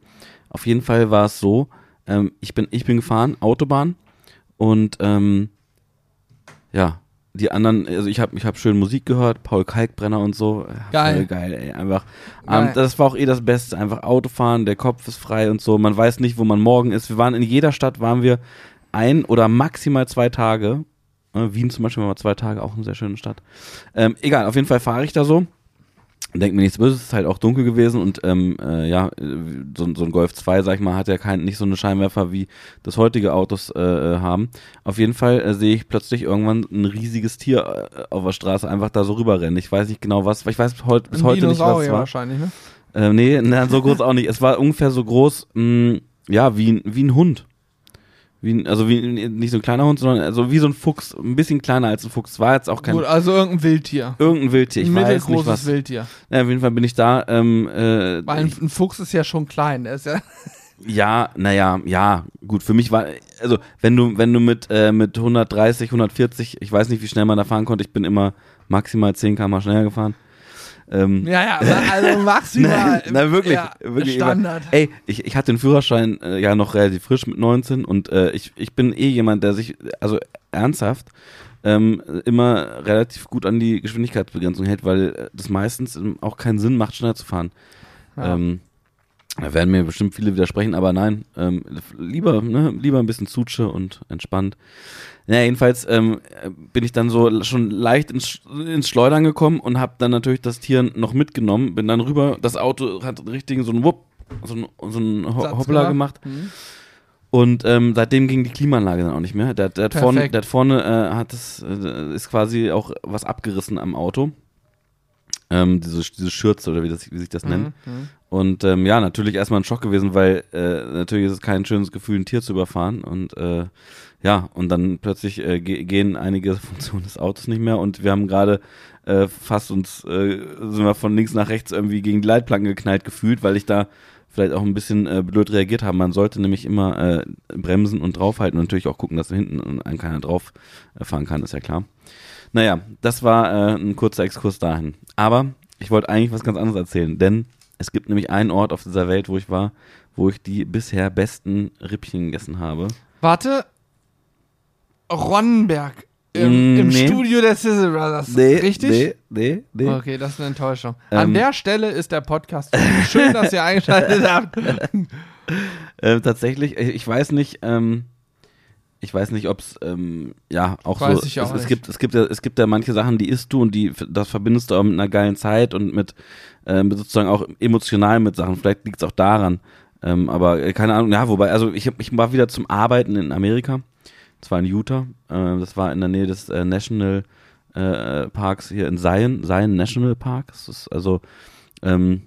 Auf jeden Fall war es so, ähm, ich, bin, ich bin gefahren, Autobahn, und ähm, ja, die anderen, also ich habe ich hab schön Musik gehört, Paul Kalkbrenner und so. Geil. Voll geil, ey. Einfach. Geil. Ähm, das war auch eh das Beste. Einfach Autofahren, der Kopf ist frei und so. Man weiß nicht, wo man morgen ist. Wir waren in jeder Stadt, waren wir ein oder maximal zwei Tage. Äh, Wien zum Beispiel war zwei Tage, auch eine sehr schöne Stadt. Ähm, egal, auf jeden Fall fahre ich da so. Denk mir nichts Böses, ist halt auch dunkel gewesen und ähm, äh, ja, so, so ein Golf 2, sag ich mal, hat ja kein, nicht so eine Scheinwerfer wie das heutige Autos äh, äh, haben. Auf jeden Fall äh, sehe ich plötzlich irgendwann ein riesiges Tier äh, auf der Straße einfach da so rüberrennen. Ich weiß nicht genau was, ich weiß bis heute, nicht, was es war. wahrscheinlich, ne? Äh, nee, na, so groß auch nicht. Es war ungefähr so groß, mh, ja, wie, wie ein Hund. Wie also wie nicht so ein kleiner Hund, sondern also wie so ein Fuchs, ein bisschen kleiner als ein Fuchs. War jetzt auch kein Gut, also irgendein Wildtier. irgendein Wildtier. Ich ein weiß nicht mittelgroßes was. Wildtier. Ja, auf jeden Fall bin ich da. Ähm, äh, Weil ein, ein Fuchs ist ja schon klein. Der ist ja ja, naja, ja, gut. Für mich war, also wenn du, wenn du mit äh, mit 130, 140, ich weiß nicht, wie schnell man da fahren konnte. Ich bin immer maximal 10 km schneller gefahren. Ähm, Ja, ja, also maximal. Nein, nein, wirklich, Ja, wirklich Standard. Immer. Ey, ich, ich hatte den Führerschein äh, ja noch relativ frisch mit 19 und äh, ich, ich bin eh jemand, der sich, also ernsthaft, ähm, immer relativ gut an die Geschwindigkeitsbegrenzung hält, weil äh, das meistens ähm, auch keinen Sinn macht, schneller zu fahren. Ja. Ähm, da werden mir bestimmt viele widersprechen, aber nein, ähm, lieber, ne, lieber ein bisschen Zutsche und entspannt. Ja, jedenfalls ähm, äh, bin ich dann so schon leicht ins, ins Schleudern gekommen und habe dann natürlich das Tier noch mitgenommen, bin dann rüber, das Auto hat richtig so einen Wupp, so einen, so einen Ho Hoppla gemacht Mhm. und ähm, seitdem ging die Klimaanlage dann auch nicht mehr. Der, der hat vorne, der vorne äh, hat es, äh, ist quasi auch was abgerissen am Auto. Ähm, diese, diese Schürze oder wie, das, wie sich das nennt. Mhm. Und ähm, ja, natürlich erstmal ein Schock gewesen, weil äh, natürlich ist es kein schönes Gefühl, ein Tier zu überfahren. Und äh, ja, und dann plötzlich äh, ge gehen einige Funktionen des Autos nicht mehr und wir haben gerade äh, fast uns, äh, sind wir von links nach rechts irgendwie gegen die Leitplanken geknallt gefühlt, weil ich da vielleicht auch ein bisschen äh, blöd reagiert habe. Man sollte nämlich immer äh, bremsen und draufhalten und natürlich auch gucken, dass da hinten einem keiner drauf äh, fahren kann, ist ja klar. Naja, das war äh, ein kurzer Exkurs dahin. Aber ich wollte eigentlich was ganz anderes erzählen, denn es gibt nämlich einen Ort auf dieser Welt, wo ich war, wo ich die bisher besten Rippchen gegessen habe. Warte, Ronnenberg. Im, Mm, im nee. Studio der Sizzle Brothers. Richtig? Nee, nee, nee. Okay, das ist eine Enttäuschung. An Ähm. der Stelle ist der Podcast. Schön, dass ihr eingeschaltet habt. Ähm, tatsächlich, ich ich weiß nicht, ähm, ich weiß nicht, ob es, ähm, ja, auch Weiß so, ich auch es, es, gibt, es, gibt ja, es gibt ja manche Sachen, die isst du und die, das verbindest du auch mit einer geilen Zeit und mit, äh, mit sozusagen auch emotional mit Sachen. Vielleicht liegt es auch daran. Ähm, aber äh, keine Ahnung, ja, wobei, also ich, ich war wieder zum Arbeiten in Amerika. Das war in Utah. Äh, das war in der Nähe des äh, National äh, Parks hier in Zion, Zion National Park. Das ist also, ähm,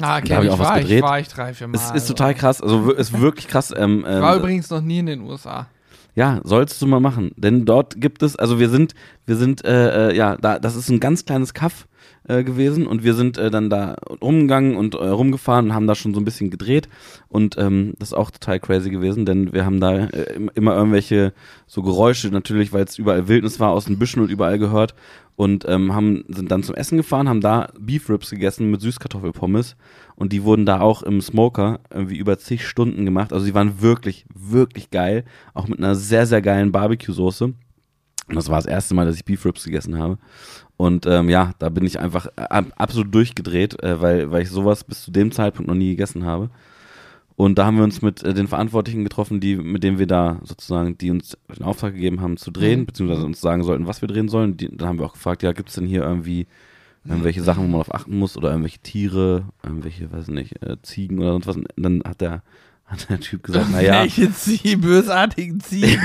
Ah, Da kenn hab ich ich, auch was war, ich, gedreht. war ich drei, vier Mal. es ist also. total krass. Also ist wirklich krass. Ähm, Ich war ähm, übrigens noch nie in den USA. Ja, sollst du mal machen, denn dort gibt es, also wir sind, wir sind, äh, äh, ja, da, das ist ein ganz kleines Kaff äh, gewesen und wir sind äh, dann da rumgegangen und äh, rumgefahren und haben da schon so ein bisschen gedreht und ähm, das ist auch total crazy gewesen, denn wir haben da äh, im- immer irgendwelche so Geräusche natürlich, weil es überall Wildnis war, aus den Büschen und überall gehört und ähm, haben sind dann zum Essen gefahren, haben da Beef Ribs gegessen mit Süßkartoffelpommes und die wurden da auch im Smoker irgendwie über zig Stunden gemacht. Also die waren wirklich, wirklich geil, auch mit einer sehr, sehr geilen Barbecue-Soße. Und das war das erste Mal, dass ich Beef Ribs gegessen habe. Und ähm, ja, da bin ich einfach äh, ab- absolut durchgedreht, äh, weil, weil ich sowas bis zu dem Zeitpunkt noch nie gegessen habe. Und da haben wir uns mit äh, den Verantwortlichen getroffen, die, mit denen wir da sozusagen, die uns den Auftrag gegeben haben zu drehen, Mhm. beziehungsweise uns sagen sollten, was wir drehen sollen. Die, dann haben wir auch gefragt, ja, gibt es denn hier irgendwie irgendwelche Sachen, wo man auf achten muss oder irgendwelche Tiere, irgendwelche, weiß nicht, äh, Ziegen oder sonst was. Und dann hat der, hat der Typ gesagt, naja, Welche Ziegen, bösartigen Ziegen.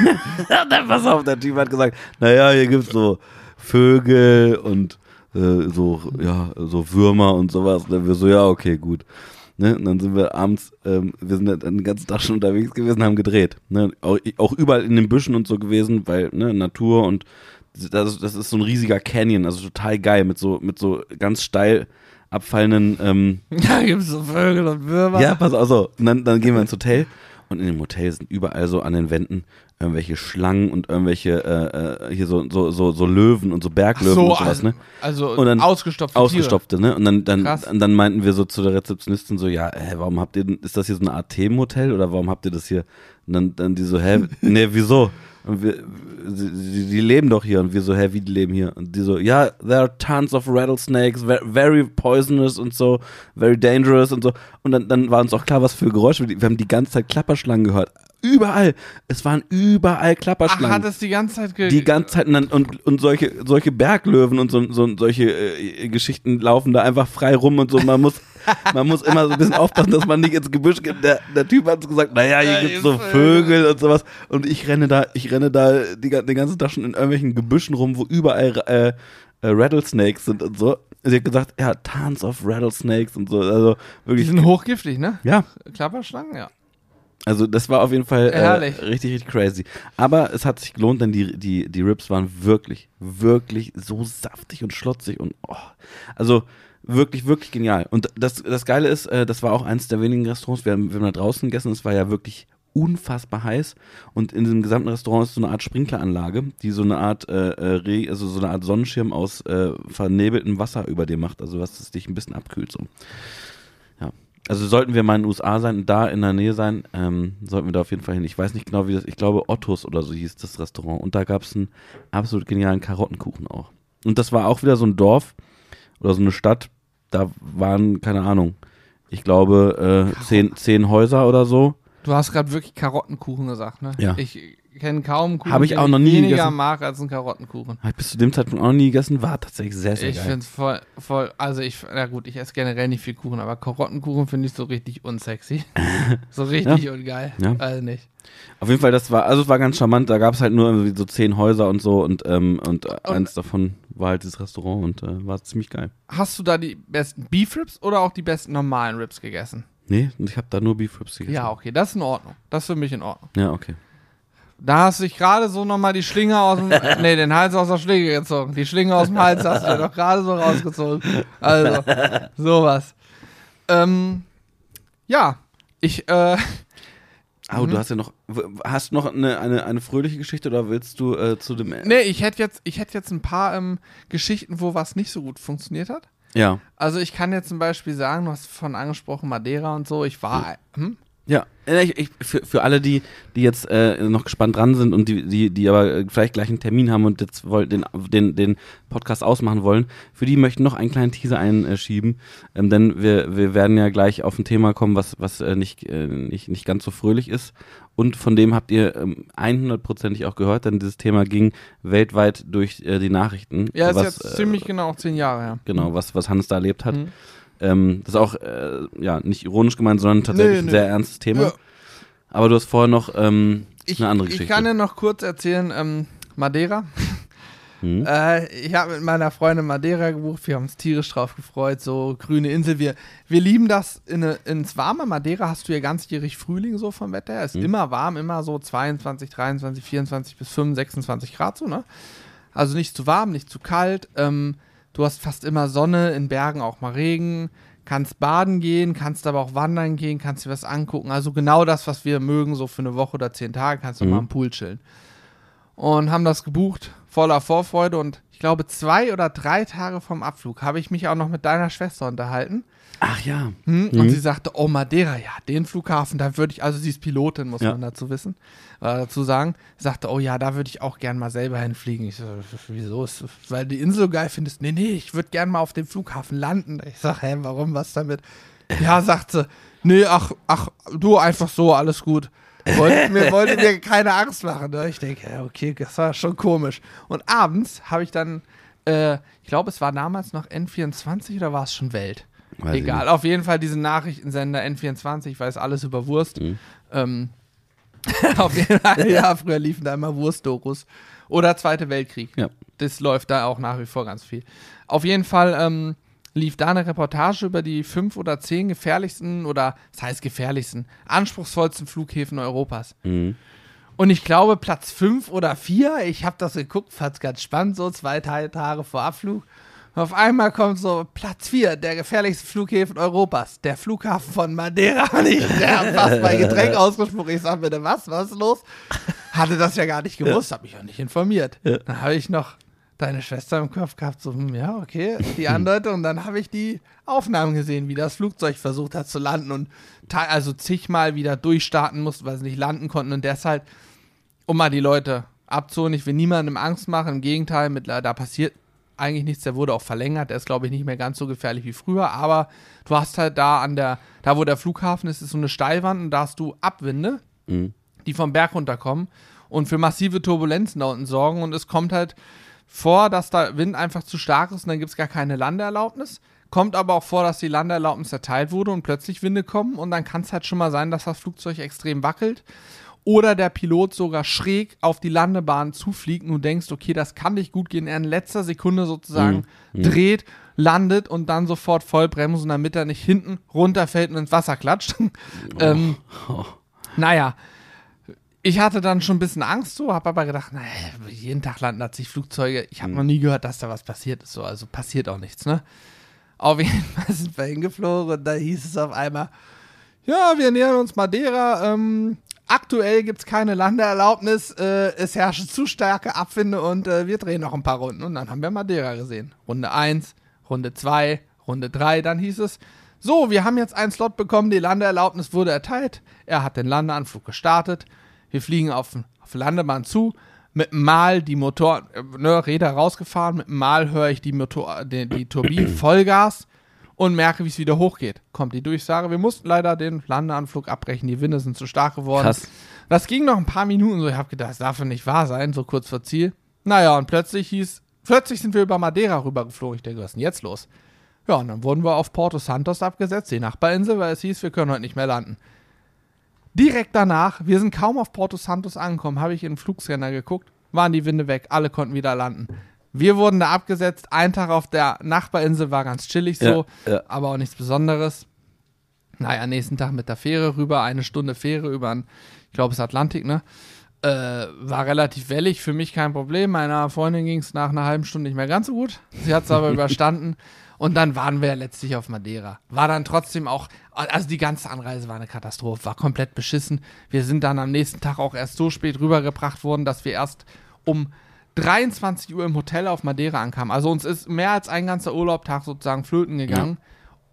pass auf, der Typ hat gesagt, naja, hier gibt's so Vögel und äh, so, ja, so Würmer und sowas. Und dann wir so, ja, okay, gut. Ne? Und dann sind wir abends, ähm, wir sind dann den ganzen Tag schon unterwegs gewesen, haben gedreht. Ne? Auch, auch überall in den Büschen und so gewesen, weil, ne, Natur und das, das ist so ein riesiger Canyon, also total geil, mit so, mit so ganz steil abfallenden, ähm, gibt es so Vögel und Würmer. ja, pass auf, so. Und dann, dann gehen wir ins Hotel und in dem Hotel sind überall so an den Wänden irgendwelche Schlangen und irgendwelche, äh, äh, hier so, so, so, so Löwen und so Berglöwen so, und sowas, also, ne? also Und dann ausgestopfte Ausgestopfte, ne? Und dann, dann, Krass. und dann meinten wir so zu der Rezeptionistin so, ja, hä, warum habt ihr, denn- ist das hier so eine Art Themenhotel oder warum habt ihr das hier? Und dann, dann die so, hä, nee, wieso? Und wir, sie, die leben doch hier. Und wir so, hä, wie die leben hier? Und die so, ja, there are tons of rattlesnakes, ve- very poisonous und so, very dangerous und so. Und dann, dann war uns auch klar, was für Geräusche. Wir haben die ganze Zeit Klapperschlangen gehört. Überall. Es waren überall Ach, Klapperschlangen. hat es die ganze Zeit ge Die ganze Zeit und, und, und solche, solche Berglöwen und so, so solche äh, Geschichten laufen da einfach frei rum und so. Man muss, man muss immer so ein bisschen aufpassen, dass man nicht ins Gebüsch geht. Der, der Typ hat gesagt, naja, hier gibt's die so Vögel. Und sowas. Und ich renne da, ich renne da die, den ganzen Tag schon in irgendwelchen Gebüschen rum, wo überall äh, äh, Rattlesnakes sind und so. Sie hat gesagt, ja, tons of Rattlesnakes und so. Also Die wirklich. sind hochgiftig, ne? Ja, Klapperschlangen, ja. Also das war auf jeden Fall äh, richtig, richtig crazy. Aber es hat sich gelohnt, denn die, die, die Rips waren wirklich, wirklich so saftig und schlotzig und oh, also wirklich, wirklich genial. Und das, das Geile ist, äh, das war auch eines der wenigen Restaurants, wir haben, wir haben da draußen gegessen, es war ja wirklich unfassbar heiß und in diesem gesamten Restaurant ist so eine Art Sprinkleranlage, die so eine Art äh, äh, also so eine Art Sonnenschirm aus äh, vernebeltem Wasser über dir macht, also was es dich ein bisschen abkühlt so. Also sollten wir mal in den USA sein und da in der Nähe sein, ähm, sollten wir da auf jeden Fall hin. Ich weiß nicht genau, wie das, ich glaube Ottos oder so hieß das Restaurant. Und da gab es einen absolut genialen Karottenkuchen auch. Und das war auch wieder so ein Dorf oder so eine Stadt, da waren, keine Ahnung, ich glaube äh, zehn, zehn Häuser oder so. Du hast gerade wirklich Karottenkuchen gesagt, ne? Ja. Ich kenne kaum Kuchen, Hab ich auch noch nie weniger gegessen. mag als einen Karottenkuchen. Habe ich bis zu dem Zeitpunkt auch noch nie gegessen, war tatsächlich sehr, sehr Ich geil. finde es voll, voll, also ich, na gut, ich esse generell nicht viel Kuchen, aber Karottenkuchen finde ich so richtig unsexy. so richtig ungeil. Ja. Also nicht. Auf jeden Fall, das war, also es war ganz charmant, da gab es halt nur irgendwie so zehn Häuser und so und, ähm, und, äh, eins davon war halt dieses Restaurant und äh, war ziemlich geil. Hast du da die besten Beef Ribs oder auch die besten normalen Ribs gegessen? Nee, ich habe da nur Beef Ribs gegessen. Ja, okay, das ist in Ordnung. Das ist für mich in Ordnung. Ja, okay. Da hast du dich gerade so nochmal die Schlinge aus dem, nee, den Hals aus der Schlinge gezogen. Die Schlinge aus dem Hals hast du dir doch gerade so rausgezogen. Also, sowas. Ähm, ja, ich, äh, Oh, Mhm. du hast ja noch, hast du noch eine, eine, eine fröhliche Geschichte oder willst du äh, zu dem... nee, ich hätte jetzt, ich hätte jetzt ein paar ähm, Geschichten, wo was nicht so gut funktioniert hat. Ja, Also ich kann jetzt zum Beispiel sagen, du hast von angesprochen Madeira und so. Ich war, hm? Ja, äh, ich, ich, für, für alle, die, die jetzt äh, noch gespannt dran sind und die, die, die aber vielleicht gleich einen Termin haben und jetzt wollen, den, den, den Podcast ausmachen wollen, für die möchten noch einen kleinen Teaser einschieben, ähm, denn wir, wir werden ja gleich auf ein Thema kommen, was, was äh, nicht, äh, nicht, nicht ganz so fröhlich ist. Und von dem habt ihr ähm, 100%ig auch gehört, denn dieses Thema ging weltweit durch äh, die Nachrichten. Ja, ist was, jetzt äh, ziemlich genau zehn Jahre her. Genau, was, was Hannes da erlebt hat. Mhm. Ähm, das ist auch äh, ja, nicht ironisch gemeint, sondern tatsächlich Nee, ein nee. sehr ernstes Thema. Ja. Aber du hast vorher noch ähm, Ich, eine andere ich Geschichte. kann ja noch kurz erzählen, ähm, Madeira. Hm? Äh, ich habe mit meiner Freundin Madeira gebucht, wir haben uns tierisch drauf gefreut, so grüne Insel. Wir, wir lieben das in, eine- ins warme Madeira hast du ja ganzjährig Frühling so vom Wetter. her. Ist Mhm. immer warm, immer so 22, 23, 24 bis 25, 26 Grad so, ne? Also nicht zu warm, nicht zu kalt. Ähm, du hast fast immer Sonne, in Bergen auch mal Regen. Kannst baden gehen, kannst aber auch wandern gehen, kannst dir was angucken. Also genau das, was wir mögen, so für eine Woche oder zehn Tage, kannst du Mhm. mal am Pool chillen. Und haben das gebucht, voller Vorfreude. Und glaube, zwei oder drei Tage vom Abflug habe ich mich auch noch mit deiner Schwester unterhalten. Ach ja. Hm? Mhm. Und sie sagte, oh Madeira, ja, den Flughafen, da würde ich, also sie ist Pilotin, muss Ja. man dazu wissen, äh, dazu sagen, sagte, oh ja, da würde ich auch gern mal selber hinfliegen. Ich so, wieso? Ist, weil die Insel so geil findest? Nee, nee, ich würde gern mal auf dem Flughafen landen. Ich sag, hä, warum, was damit? Ja, sagt sie, nee, ach, ach, du einfach so, alles gut. Wollte mir, wollte mir keine Angst machen. Ne? Ich denke, ja, okay, das war schon komisch. Und abends habe ich dann, äh, ich glaube, es war damals noch N24 oder war es schon Welt? Weiß Egal, auf jeden Fall diesen Nachrichtensender N24, ich weiß alles über Wurst. Mhm. Ähm, auf jeden Fall, ja, früher liefen da immer Wurstdokus. Oder Zweite Weltkrieg. Ja. Das läuft da auch nach wie vor ganz viel. Auf jeden Fall ähm, lief da eine Reportage über die fünf oder zehn gefährlichsten oder, das heißt gefährlichsten, anspruchsvollsten Flughäfen Europas. Mhm. Und ich glaube, Platz 5 oder 4, ich habe das geguckt, fand es ganz spannend, so zwei Tage, Tage vor Abflug. Auf einmal kommt so Platz 4, der gefährlichste Flughäfen Europas, der Flughafen von Madeira. Und ich habe fast mein Getränk ausgesprochen. Ich sag bitte, was, was ist los? Hatte das ja gar nicht gewusst, habe mich auch nicht informiert. Ja. Dann habe ich noch deine Schwester im Kopf gehabt, so, hm, ja, okay, die Andeutung. Und dann habe ich die Aufnahmen gesehen, wie das Flugzeug versucht hat zu landen und also zigmal wieder durchstarten musste, weil sie nicht landen konnten. Und deshalb, um mal die Leute abzuholen, ich will niemandem Angst machen, im Gegenteil, mit, da passiert eigentlich nichts, der wurde auch verlängert, der ist, glaube ich, nicht mehr ganz so gefährlich wie früher, aber du hast halt da an der, da wo der Flughafen ist, ist so eine Steilwand und da hast du Abwinde, Mhm. die vom Berg runterkommen und für massive Turbulenzen da unten sorgen. Und es kommt halt vor, dass da Wind einfach zu stark ist und dann gibt es gar keine Landeerlaubnis. Kommt aber auch vor, dass die Landeerlaubnis erteilt wurde und plötzlich Winde kommen und dann kann es halt schon mal sein, dass das Flugzeug extrem wackelt oder der Pilot sogar schräg auf die Landebahn zufliegt und du denkst, okay, das kann nicht gut gehen. Er in letzter Sekunde sozusagen dreht, landet und dann sofort vollbremsen, damit er nicht hinten runterfällt und ins Wasser klatscht. ähm, naja, ich hatte dann schon ein bisschen Angst so, habe aber gedacht, naja, jeden Tag landen da zig Flugzeuge. Ich habe noch nie gehört, dass da was passiert ist. So, also passiert auch nichts, ne? Auf jeden Fall sind wir hingeflogen und da hieß es auf einmal, ja, wir nähern uns Madeira. Ähm, aktuell gibt es keine Landeerlaubnis. Äh, es herrschen zu starke Abwinde und äh, wir drehen noch ein paar Runden. Und dann haben wir Madeira gesehen. Runde 1, Runde 2, Runde 3. Dann hieß es, so, wir haben jetzt einen Slot bekommen, die Landeerlaubnis wurde erteilt. Er hat den Landeanflug gestartet. Wir fliegen auf, auf Landebahn zu. Mit Mal die Motor, ne, Räder rausgefahren. Mit Mal höre ich die, Motor, die, die Turbinen Vollgas und merke, wie es wieder hochgeht. Kommt die Durchsage, wir mussten leider den Landeanflug abbrechen, die Winde sind zu stark geworden. Krass. Das ging noch ein paar Minuten so, ich habe gedacht, das darf doch nicht wahr sein, so kurz vor Ziel. Naja, und plötzlich hieß, plötzlich sind wir über Madeira rübergeflogen. Ich denke, was ist denn jetzt los? Ja, und dann wurden wir auf Porto Santos abgesetzt, die Nachbarinsel, weil es hieß, wir können heute nicht mehr landen. Direkt danach, wir sind kaum auf Porto Santos angekommen, habe ich in den Flugscanner geguckt, waren die Winde weg, alle konnten wieder landen. Wir wurden da abgesetzt, ein Tag auf der Nachbarinsel war ganz chillig so, Ja, ja. aber auch nichts Besonderes. Naja, nächsten Tag mit der Fähre rüber, eine Stunde Fähre über, den, ich glaube, es ist Atlantik, ne? Äh, war relativ wellig, für mich kein Problem. Meiner Freundin ging es nach einer halben Stunde nicht mehr ganz so gut. Sie hat es aber überstanden. Und dann waren wir ja letztlich auf Madeira. War dann trotzdem auch, also die ganze Anreise war eine Katastrophe, war komplett beschissen. Wir sind dann am nächsten Tag auch erst so spät rübergebracht worden, dass wir erst um 23 Uhr im Hotel auf Madeira ankamen. Also uns ist mehr als ein ganzer Urlaubtag sozusagen flöten gegangen.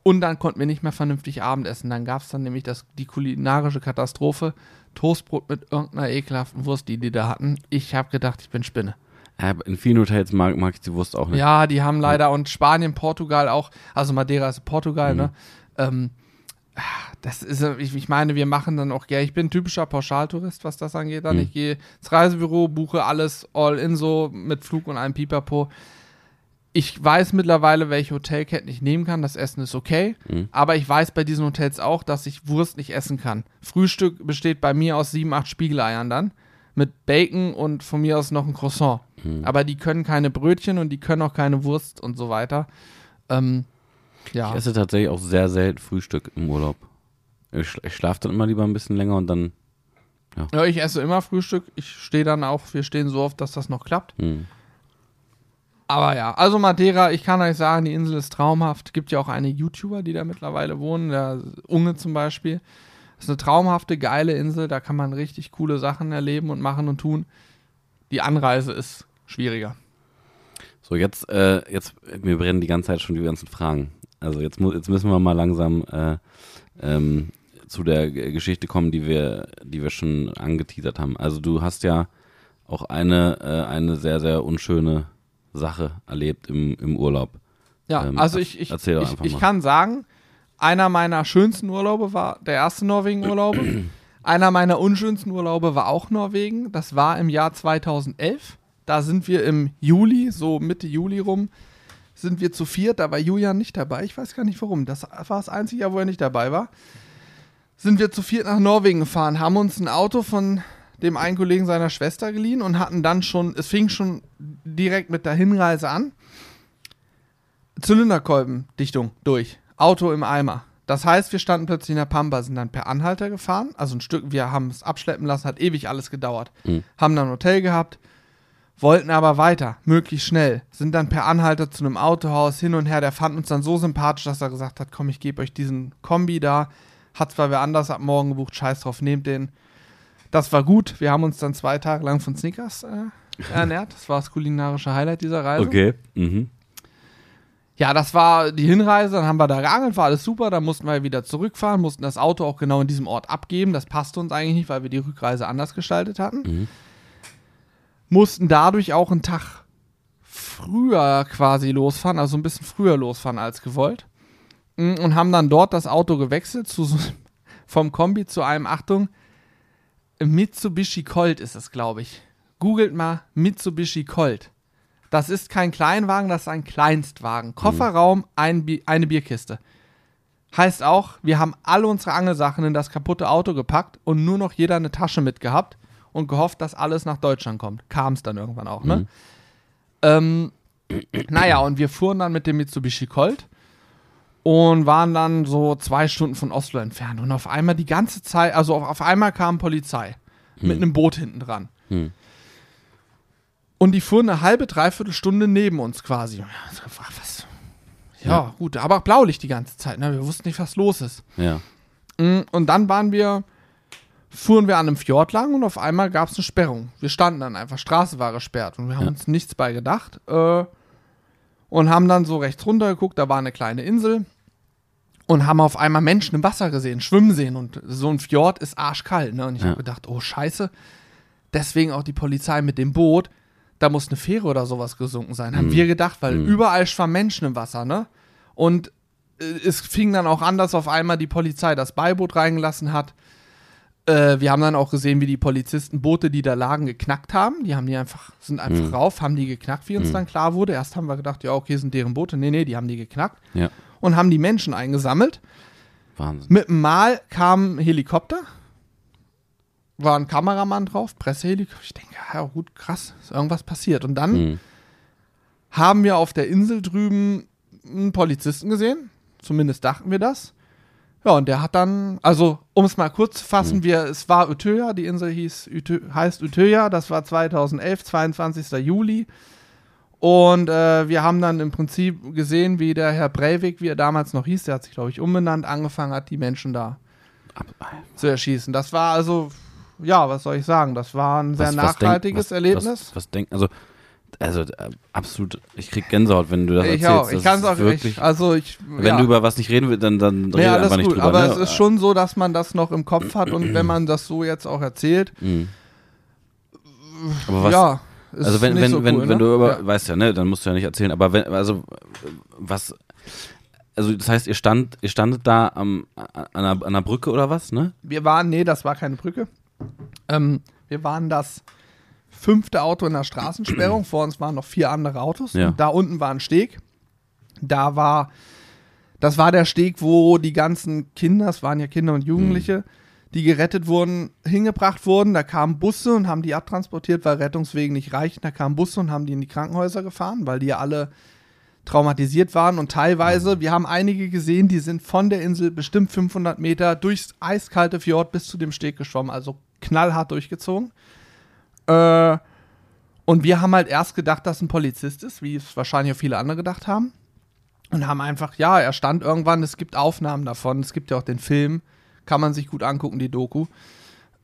Und dann konnten wir nicht mehr vernünftig Abendessen. Dann gab es dann nämlich das, die kulinarische Katastrophe. Toastbrot mit irgendeiner ekelhaften Wurst, die die da hatten. Ich habe gedacht, ich bin Spinne. In vielen Hotels mag, mag ich die Wurst auch nicht. Ja, die haben leider und Spanien, Portugal auch, also Madeira ist Portugal, ne? Ähm, das ist, ich, ich meine, wir machen dann auch, ja, ich bin ein typischer Pauschaltourist, was das angeht. Dann Mhm. ich gehe ins Reisebüro, buche alles all in so mit Flug und einem Pipapo. Ich weiß mittlerweile, welche Hotelketten ich nehmen kann. Das Essen ist okay. Mhm. Aber ich weiß bei diesen Hotels auch, dass ich Wurst nicht essen kann. Frühstück besteht bei mir aus sieben, acht Spiegeleiern dann. Mit Bacon und von mir aus noch ein Croissant. Mhm. Aber die können keine Brötchen und die können auch keine Wurst und so weiter. Ähm, ja. Ich esse tatsächlich auch sehr selten Frühstück im Urlaub. Ich, ich schlafe dann immer lieber ein bisschen länger und dann. Ja, ich esse immer Frühstück. Ich stehe dann auch, wir stehen so oft, dass das noch klappt. Hm. Aber ja, also Madeira, ich kann euch sagen, die Insel ist traumhaft. Gibt ja auch eine YouTuber, die da mittlerweile wohnen, der Unge zum Beispiel. ist eine traumhafte, geile Insel, da kann man richtig coole Sachen erleben und machen und tun. Die Anreise ist schwieriger. So, jetzt, äh, jetzt, mir brennen die ganze Zeit schon die ganzen Fragen. Also jetzt, jetzt müssen wir mal langsam äh, ähm, zu der Geschichte kommen, die wir, die wir schon angeteasert haben. Also du hast ja auch eine, äh, eine sehr, sehr unschöne Sache erlebt im, im Urlaub. Ja, Ähm, also ich, ich, ich, ich kann sagen, einer meiner schönsten Urlaube war der erste Norwegen-Urlaube. einer meiner unschönsten Urlaube war auch Norwegen. Das war im Jahr 2011. Da sind wir im Juli, so Mitte Juli rum, sind wir zu viert. Da war Julian nicht dabei. Ich weiß gar nicht warum. Das war das einzige Jahr, wo er nicht dabei war. Sind wir zu viert nach Norwegen gefahren, haben uns ein Auto von dem einen Kollegen seiner Schwester geliehen und hatten dann schon, es fing schon direkt mit der Hinreise an. Zylinderkolbendichtung durch. Auto im Eimer. Das heißt, wir standen plötzlich in der Pampa, sind dann per Anhalter gefahren. Also ein Stück, wir haben es abschleppen lassen, hat ewig alles gedauert. Mhm. Haben dann ein Hotel gehabt, wollten aber weiter, möglichst schnell. Sind dann per Anhalter zu einem Autohaus hin und her. Der fand uns dann so sympathisch, dass er gesagt hat: Komm, ich gebe euch diesen Kombi da. Hat zwar wer anders ab morgen gebucht, scheiß drauf, nehmt den. Das war gut. Wir haben uns dann zwei Tage lang von Snickers äh, ernährt. Das war das kulinarische Highlight dieser Reise. Okay. Mhm. Ja, das war die Hinreise, dann haben wir da geangelt, war alles super, dann mussten wir wieder zurückfahren, mussten das Auto auch genau in diesem Ort abgeben. Das passte uns eigentlich nicht, weil wir die Rückreise anders gestaltet hatten. Mhm. Mussten dadurch auch einen Tag früher quasi losfahren, also ein bisschen früher losfahren als gewollt. Mm, Und haben dann dort das Auto gewechselt, zu, vom Kombi zu einem, Achtung, Mitsubishi Colt ist es, glaube ich. Googelt mal Mitsubishi Colt. Das ist kein Kleinwagen, das ist ein Kleinstwagen. Kofferraum, ein Bi eine Bierkiste. Heißt auch, wir haben alle unsere Angelsachen in das kaputte Auto gepackt und nur noch jeder eine Tasche mitgehabt und gehofft, dass alles nach Deutschland kommt. Kam es dann irgendwann auch, ne? Ähm, naja, und wir fuhren dann mit dem Mitsubishi Colt und waren dann so zwei Stunden von Oslo entfernt. Und auf einmal die ganze Zeit, also auf, auf einmal kam Polizei mit einem Boot hinten dran. Hm. Und die fuhren eine halbe, dreiviertel Stunde neben uns quasi. Was? Ja, Ja. gut, aber auch Blaulicht die ganze Zeit. Ne? Wir wussten nicht, was los ist. Ja. Mm, Und dann waren wir, fuhren wir an einem Fjord lang und auf einmal gab es eine Sperrung. Wir standen dann einfach, Straße war gesperrt und wir haben Ja. uns nichts bei gedacht. Äh, und haben dann so rechts runter geguckt, da war eine kleine Insel und haben auf einmal Menschen im Wasser gesehen, schwimmen sehen und so ein Fjord ist arschkalt. Ne? Und ich Ja. habe gedacht, oh scheiße, deswegen auch die Polizei mit dem Boot, da muss eine Fähre oder sowas gesunken sein, haben Mhm. wir gedacht, weil Mhm. überall schwammen Menschen im Wasser, ne? Und äh, es fing dann auch an, dass auf einmal die Polizei das Beiboot reingelassen hat. Äh, wir haben dann auch gesehen, wie die Polizisten Boote, die da lagen, geknackt haben. Die haben die einfach, sind einfach Mhm. rauf, haben die geknackt, wie uns Mhm. dann klar wurde. Erst haben wir gedacht, ja, okay, sind deren Boote. Nee, nee, die haben die geknackt. Ja. Und haben die Menschen eingesammelt. Wahnsinn. Mit dem Mal kam ein Helikopter. War ein Kameramann drauf, Pressehelikopter. Ich denke, ja, gut, krass, ist irgendwas passiert. Und dann Mhm. haben wir auf der Insel drüben einen Polizisten gesehen. Zumindest dachten wir das. Ja, und der hat dann, also um es mal kurz zu fassen, Mhm. wir, es war Utøya, die Insel hieß, Utö, heißt Utøya, das war 2011, 22. Juli. Und äh, wir haben dann im Prinzip gesehen, wie der Herr Breivik, wie er damals noch hieß, der hat sich, glaube ich, umbenannt, angefangen hat, die Menschen da zu erschießen. Das war also, ja, was soll ich sagen, das war ein sehr Was- was denk- nachhaltiges was- Erlebnis. Was, was denk, also also äh, absolut, ich krieg Gänsehaut, wenn du das ich erzählst. auch. Ich kann es auch wirklich, ich, Also ich. wenn ja. du über was nicht reden willst, dann, dann Nee, rede einfach nicht gut, drüber. aber ne? es ist schon so, dass man das noch im Kopf hat und wenn man das so jetzt auch erzählt, Mhm. Aber was, ja, ist also wenn, nicht wenn, so wenn, cool, wenn ne? du über, ja. weißt ja, ne, dann musst du ja nicht erzählen, aber wenn, also was, also das heißt, ihr stand, ihr standet da am, an, einer, an einer Brücke oder was, ne? Wir waren, nee, das war keine Brücke. Ähm, wir waren das fünfte Auto in der Straßensperrung. Vor uns waren noch vier andere Autos. Ja. Da unten war ein Steg. Da war, das war der Steg, wo die ganzen Kinder, es waren ja Kinder und Jugendliche, die gerettet wurden, hingebracht wurden. Da kamen Busse und haben die abtransportiert, weil Rettungswegen nicht reichten. Da kamen Busse und haben die in die Krankenhäuser gefahren, weil die ja alle traumatisiert waren und teilweise, wir haben einige gesehen, die sind von der Insel bestimmt 500 Meter durchs eiskalte Fjord bis zu dem Steg geschwommen, also knallhart durchgezogen. Äh, und wir haben halt erst gedacht, dass ein Polizist ist, wie es wahrscheinlich auch viele andere gedacht haben. Und haben einfach, ja, er stand irgendwann, es gibt Aufnahmen davon, es gibt ja auch den Film, kann man sich gut angucken, die Doku.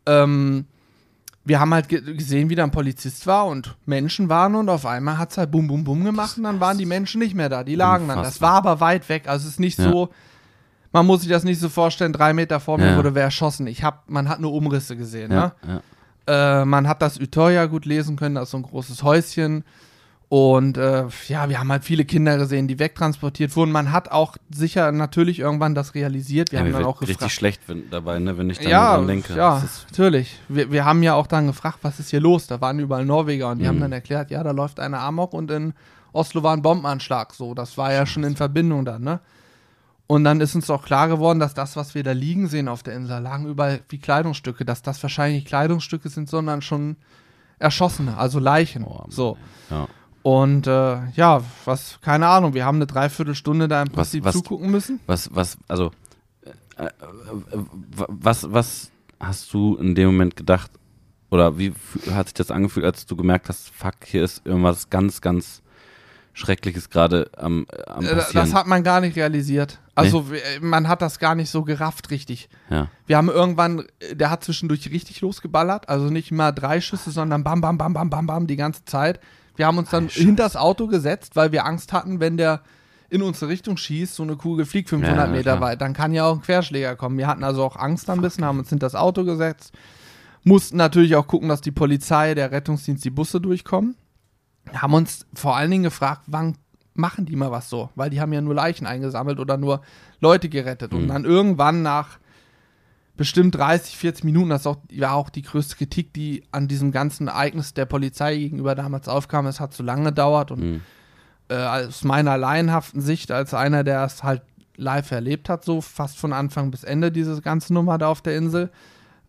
Ähm, wir haben halt ge gesehen, wie da ein Polizist war und Menschen waren und auf einmal hat es halt bum bum bum gemacht und dann waren die Menschen nicht mehr da, die lagen dann. Das war aber weit weg, also es ist nicht Ja. so, man muss sich das nicht so vorstellen, drei Meter vor mir Ja. wurde wer erschossen. Ich hab, man hat nur Umrisse gesehen, Ja, ne? Äh, man hat das Utoya gut lesen können, das ist so ein großes Häuschen. Und äh, ja, wir haben halt viele Kinder gesehen, die wegtransportiert wurden. Man hat auch sicher natürlich irgendwann das realisiert. Wir ja, haben dann auch richtig gefragt. schlecht dabei, ne, wenn ich dann Ja, dran denke. ja, natürlich. Wir, wir haben ja auch dann gefragt, was ist hier los? Da waren überall Norweger und die Mhm. haben dann erklärt, ja, da läuft einer Amok und in Oslo war ein Bombenanschlag. So, das war ja schon in Verbindung dann, ne? Und dann ist uns auch klar geworden, dass das, was wir da liegen sehen auf der Insel, lagen überall wie Kleidungsstücke, dass das wahrscheinlich nicht Kleidungsstücke sind, sondern schon Erschossene, also Leichen. Oh, so. ja. Und äh, ja, was, keine Ahnung, wir haben eine Dreiviertelstunde da im Was- Prinzip was- zugucken müssen. Was, was, also, äh, äh, was, was hast du in dem Moment gedacht, oder wie hat sich das angefühlt, als du gemerkt hast, fuck, hier ist irgendwas ganz, ganz Schreckliches gerade am, äh, am Äh, passieren? Das hat man gar nicht realisiert. Also wir- man hat das gar nicht so gerafft richtig. ja. Wir haben irgendwann, äh, der hat zwischendurch richtig losgeballert, also nicht mal drei Schüsse, sondern bam, bam, bam, bam, bam, bam die ganze Zeit. Wir haben uns dann Scheiße. hinter das Auto gesetzt, weil wir Angst hatten, wenn der in unsere Richtung schießt, so eine Kugel fliegt 500 Ja, Meter klar. weit, dann kann ja auch ein Querschläger kommen. Wir hatten also auch Angst ein bisschen, haben uns hinter das Auto gesetzt, mussten natürlich auch gucken, dass die Polizei, der Rettungsdienst, die Busse durchkommen. Haben uns vor allen Dingen gefragt, wann machen die mal was so? Weil die haben ja nur Leichen eingesammelt oder nur Leute gerettet. Und Mhm. dann irgendwann nach bestimmt 30, 40 Minuten, das auch, war auch die größte Kritik, die an diesem ganzen Ereignis der Polizei gegenüber damals aufkam. Es hat zu lange gedauert und Mhm. äh, aus meiner laienhaften Sicht, als einer, der es halt live erlebt hat, so fast von Anfang bis Ende diese ganze Nummer da auf der Insel,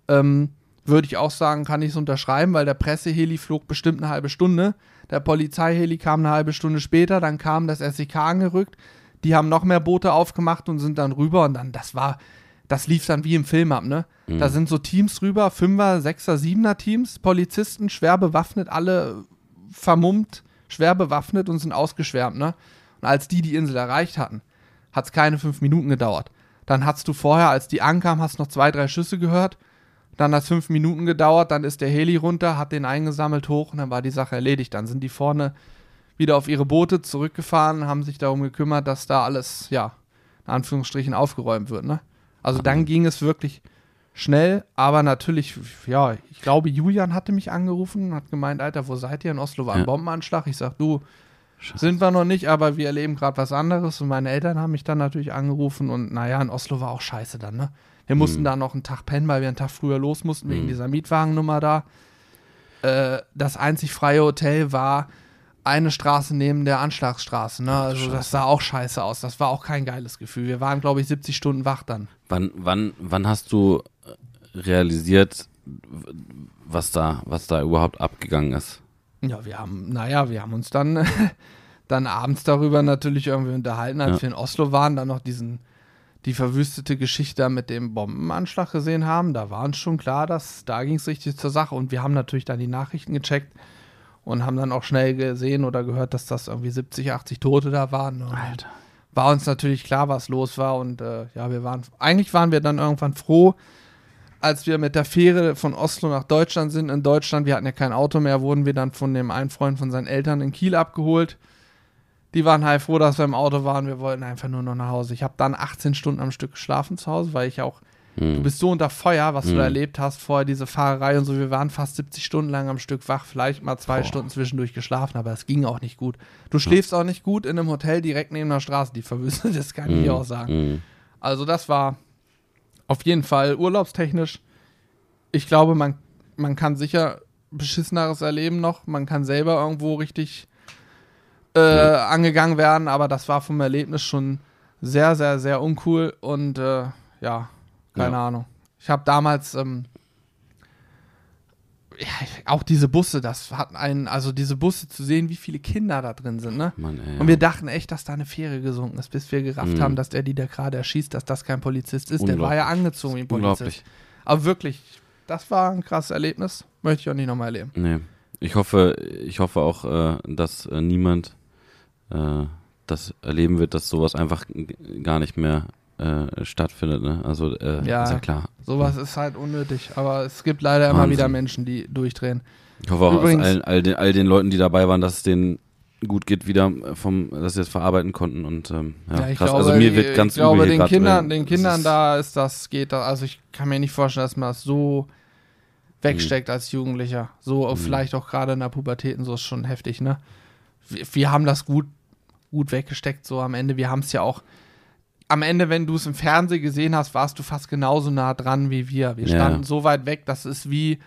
ähm, würde ich auch sagen, kann ich es unterschreiben, weil der Presseheli flog bestimmt eine halbe Stunde. Der Polizeiheli kam eine halbe Stunde später, dann kam das SEK angerückt. Die haben noch mehr Boote aufgemacht und sind dann rüber und dann, das war, das lief dann wie im Film ab, ne? Mhm. Da sind so Teams rüber, Fünfer, Sechser, Siebener Teams, Polizisten, schwer bewaffnet, alle vermummt, schwer bewaffnet und sind ausgeschwärmt, ne? Und als die die Insel erreicht hatten, hat es keine fünf Minuten gedauert. Dann hast du vorher, als die ankamen, hast noch zwei, drei Schüsse gehört. Dann hat es fünf Minuten gedauert, dann ist der Heli runter, hat den eingesammelt hoch und dann war die Sache erledigt. Dann sind die vorne wieder auf ihre Boote zurückgefahren, haben sich darum gekümmert, dass da alles, ja, in Anführungsstrichen aufgeräumt wird, ne? Also dann ging es wirklich schnell, aber natürlich, ja, ich glaube, Julian hatte mich angerufen und hat gemeint, Alter, wo seid ihr? In Oslo war ein Ja. Bombenanschlag. Ich sag, du, Scheiße. sind wir noch nicht, aber wir erleben gerade was anderes. Und meine Eltern haben mich dann natürlich angerufen und naja, in Oslo war auch scheiße dann, ne? Wir mussten Mhm. da noch einen Tag pennen, weil wir einen Tag früher los mussten, wegen Mhm. dieser Mietwagennummer da. Äh, das einzig freie Hotel war eine Straße neben der Anschlagsstraße, ne? Also Scheiße. das sah auch scheiße aus. Das war auch kein geiles Gefühl. Wir waren, glaube ich, 70 Stunden wach dann. Wann, wann, wann hast du äh, realisiert, was da, was da überhaupt abgegangen ist? Ja, wir haben, naja, wir haben uns dann, dann abends darüber natürlich irgendwie unterhalten, als Ja. wir in Oslo waren, dann noch diesen, die verwüstete Geschichte mit dem Bombenanschlag gesehen haben. Da war uns schon klar, dass da ging es richtig zur Sache. Und wir haben natürlich dann die Nachrichten gecheckt und haben dann auch schnell gesehen oder gehört, dass das irgendwie 70, 80 Tote da waren. Und War uns natürlich klar, was los war. Und äh, ja, wir waren, eigentlich waren wir dann irgendwann froh, als wir mit der Fähre von Oslo nach Deutschland sind, in Deutschland, wir hatten ja kein Auto mehr, wurden wir dann von dem einen Freund von seinen Eltern in Kiel abgeholt. Die waren halt froh, dass wir im Auto waren. Wir wollten einfach nur noch nach Hause. Ich habe dann 18 Stunden am Stück geschlafen zu Hause, weil ich auch, Hm. du bist so unter Feuer, was du da erlebt hast, vorher diese Fahrerei und so. Wir waren fast 70 Stunden lang am Stück wach, vielleicht mal zwei Boah. Stunden zwischendurch geschlafen, aber es ging auch nicht gut. Du schläfst auch nicht gut in einem Hotel direkt neben der Straße, die verwüstet, das kann ich hier auch sagen. Mhm. Also das war auf jeden Fall urlaubstechnisch. Ich glaube, man, man kann sicher beschisseneres erleben noch. Man kann selber irgendwo richtig äh, angegangen werden, aber das war vom Erlebnis schon sehr, sehr, sehr uncool und äh, ja, keine Ja. Ahnung. Ich habe damals ähm, ja, auch diese Busse, das hat einen, also diese Busse zu sehen, wie viele Kinder da drin sind, ne? Mann, ey, Und wir dachten echt, dass da eine Fähre gesunken ist, bis wir gerafft Mhm. haben, dass der, die da gerade erschießt, dass das kein Polizist ist. Der war ja angezogen wie ein Polizist. Unglaublich. Aber wirklich, das war ein krasses Erlebnis. Möchte ich auch nicht nochmal erleben. Nee. Ich hoffe, ich hoffe auch, äh, dass äh, niemand äh, das erleben wird, dass sowas einfach gar nicht mehr äh, stattfindet. Ne? Also äh, Ja. ist ja klar. Sowas ist halt unnötig. Aber es gibt leider immer Wahnsinn. wieder Menschen, die durchdrehen. Ich hoffe auch Übrigens- allen, all, den, all den Leuten, die dabei waren, dass es denen gut geht wieder vom, dass sie es verarbeiten konnten und ähm, ja, ich krass. glaube, also mir wird ganz ich glaube den grad, Kindern, äh, den das Kindern ist- da ist das, geht da, also ich kann mir nicht vorstellen, dass man das so wegsteckt als Jugendlicher. So Mhm. vielleicht auch gerade in der Pubertät und so ist schon heftig, ne? Wir, wir haben das gut, gut weggesteckt, so am Ende. Wir haben es ja auch, am Ende, wenn du es im Fernsehen gesehen hast, warst du fast genauso nah dran wie wir. Wir Ja. standen so weit weg, das ist wie,